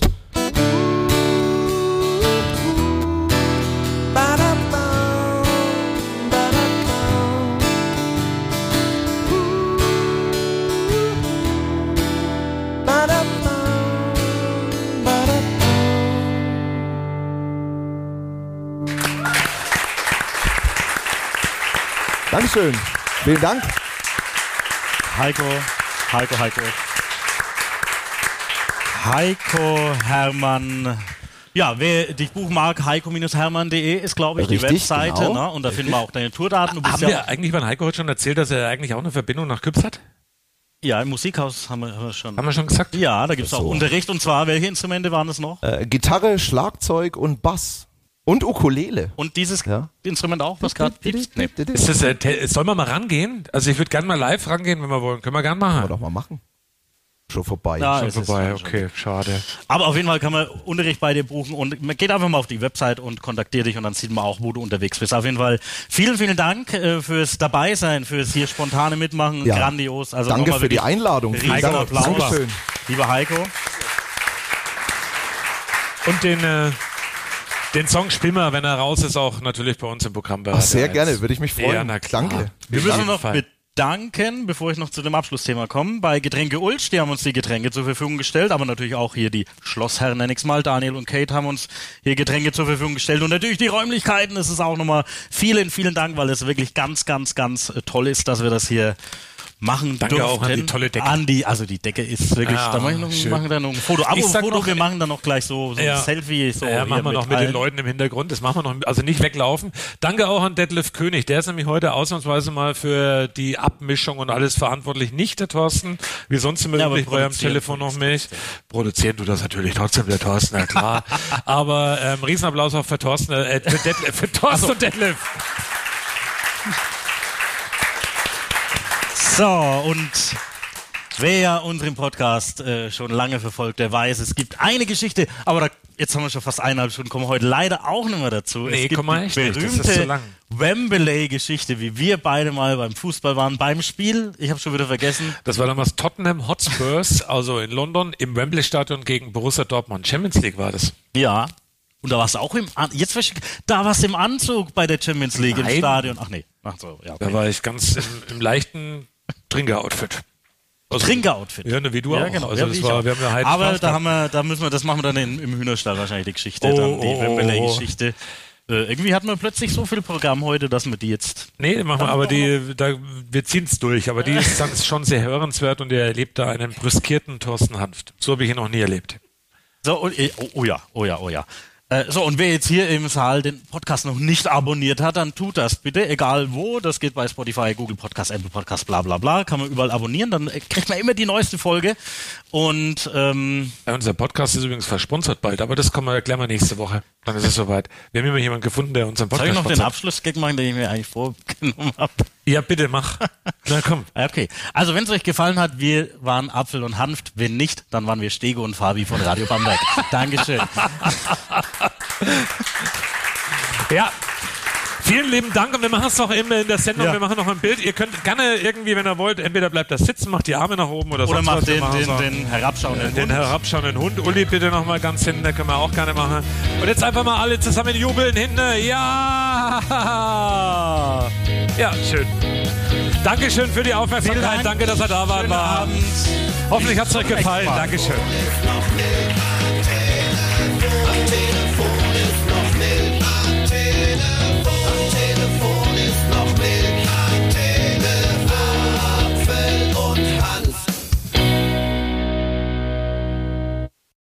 Dankeschön. Vielen Dank. Heiko, Heiko, Heiko. Heiko Hermann. Ja, wer dich buchen mag, heiko-hermann.de ist, glaube ich, die Richtig, Webseite. genau. Ne? Und da finden wir auch deine Tourdaten. Du bist Haben ja wir eigentlich beim Heiko heute schon erzählt, dass er eigentlich auch eine Verbindung nach Küps hat? Ja, im Musikhaus haben wir, haben wir schon. Haben wir schon gesagt? Ja, da gibt es auch So. Unterricht. Und zwar, welche Instrumente waren es noch? Äh, Gitarre, Schlagzeug und Bass. Und Ukulele. Und dieses Instrument auch, was gerade piepst? Nee. Ist das, äh, sollen wir mal rangehen? Also ich würde gerne mal live rangehen, wenn wir wollen. Können wir gerne machen. doch mal machen. Schon vorbei. Ja, schon es ist vorbei, schon- okay, schade. Aber auf jeden Fall kann man Unterricht bei dir buchen und man geht einfach mal auf die Website und kontaktiert dich und dann sieht man auch, wo du unterwegs bist. Auf jeden Fall vielen, vielen Dank äh, fürs Dabeisein, fürs hier spontane Mitmachen. Ja. Grandios. Also Danke für die Einladung. Vielen riesen Dank. Applaus. Dankeschön. Lieber Heiko. Und den, äh, den Song spielen wir, wenn er raus ist, auch natürlich bei uns im Programm. Ach, sehr gerne, würde ich mich freuen. Ja, na klar. Danke. Wir müssen noch Fall. Bedanken, bevor ich noch zu dem Abschlussthema komme, bei Getränke Ulsch, die haben uns die Getränke zur Verfügung gestellt, aber natürlich auch hier die Schlossherren nenne ich's mal, Daniel und Kate haben uns hier Getränke zur Verfügung gestellt. Und natürlich die Räumlichkeiten, es ist auch nochmal vielen, vielen Dank, weil es wirklich ganz, ganz, ganz äh, toll ist, dass wir das hier machen Danke durften. auch an die tolle Decke. An die, also die Decke ist wirklich, Ja, da mache ich noch, schön. machen dann noch ein Foto. Aber Foto, noch- wir machen dann noch gleich so, so Ja. ein Selfie. So ja, machen wir noch mit allen. den Leuten im Hintergrund. Das machen wir noch, also nicht weglaufen. Danke auch an Detlef König. Der ist nämlich heute ausnahmsweise mal für die Abmischung und alles verantwortlich. Nicht der Thorsten, wie sonst immer Ja, üblich bei produzieren Telefon noch mich. Produzieren tut das natürlich trotzdem der Thorsten, ja klar. aber ähm, Riesenapplaus auch für Thorsten, äh, für, Detlef, für Thorsten und Detlef. So, und wer unseren Podcast äh, schon lange verfolgt, der weiß, es gibt eine Geschichte, aber da, jetzt haben wir schon fast eineinhalb Stunden, kommen wir heute leider auch nicht mehr dazu. Nee, es gibt komm mal die berühmte. Wembley-Geschichte, wie wir beide mal beim Fußball waren, beim Spiel, ich habe schon wieder vergessen. Das war damals Tottenham Hotspurs, also in London, im Wembley-Stadion gegen Borussia Dortmund. Champions League war das. Ja. Und da warst du auch im An jetzt da warst du im Anzug bei der Champions League im Nein. Stadion. Ach nee. Ach so, ja. Da Okay. war ich ganz im, im leichten Trinker-Outfit. Also, Trinker-Outfit. Ja, ne, wie du ja, auch. Genau. Also ja, das war, auch. wir haben ja Aber Spaß da gehabt. haben wir, da müssen wir, das machen wir dann in, im Hühnerstall wahrscheinlich die Geschichte, Oh, dann die oh, oh, Wembley-Geschichte. Äh, irgendwie hatten wir plötzlich so viel Programm heute, dass wir die jetzt. Nee, machen wir, aber die, da, wir ziehen es durch. Aber die ist dann schon sehr hörenswert und ihr erlebt da einen brüskierten Thorsten Hanft. So habe ich ihn noch nie erlebt. So, und, äh, oh, oh ja, oh ja, oh ja. Äh, So, und wer jetzt hier im Saal den Podcast noch nicht abonniert hat, dann tut das bitte, egal wo. Das geht bei Spotify, Google Podcast, Apple Podcast, bla bla bla. Kann man überall abonnieren, dann kriegt man immer die neueste Folge. Und ähm, Ja, unser Podcast ist übrigens versponsert bald, aber das kommen wir erklären wir nächste Woche. Dann ist es soweit. Wir haben immer jemanden gefunden, der unseren soll Podcast ich noch den. Abschlussgag machen, den ich mir eigentlich vorgenommen habe? Ja, bitte mach. Na komm. Okay, also wenn es euch gefallen hat, wir waren Apfel und Hanft. Wenn nicht, dann waren wir Stego und Fabi von Radio Bamberg. Dankeschön. Ja. Vielen lieben Dank und wir machen es noch immer in der Sendung. Ja. Wir machen noch ein Bild. Ihr könnt gerne irgendwie, wenn ihr wollt, entweder bleibt da sitzen, macht die Arme nach oben oder, Oder macht den- den- den herabschauenden den Hund. herabschauenden Hund. Uli bitte noch mal ganz hinten, da können wir auch gerne machen. Und jetzt einfach mal alle zusammen jubeln hinten. Ja! Ja, schön. Dankeschön für die Aufmerksamkeit. Dank. Danke, dass ihr da wart. Hoffentlich hat es euch gefallen. Dankeschön.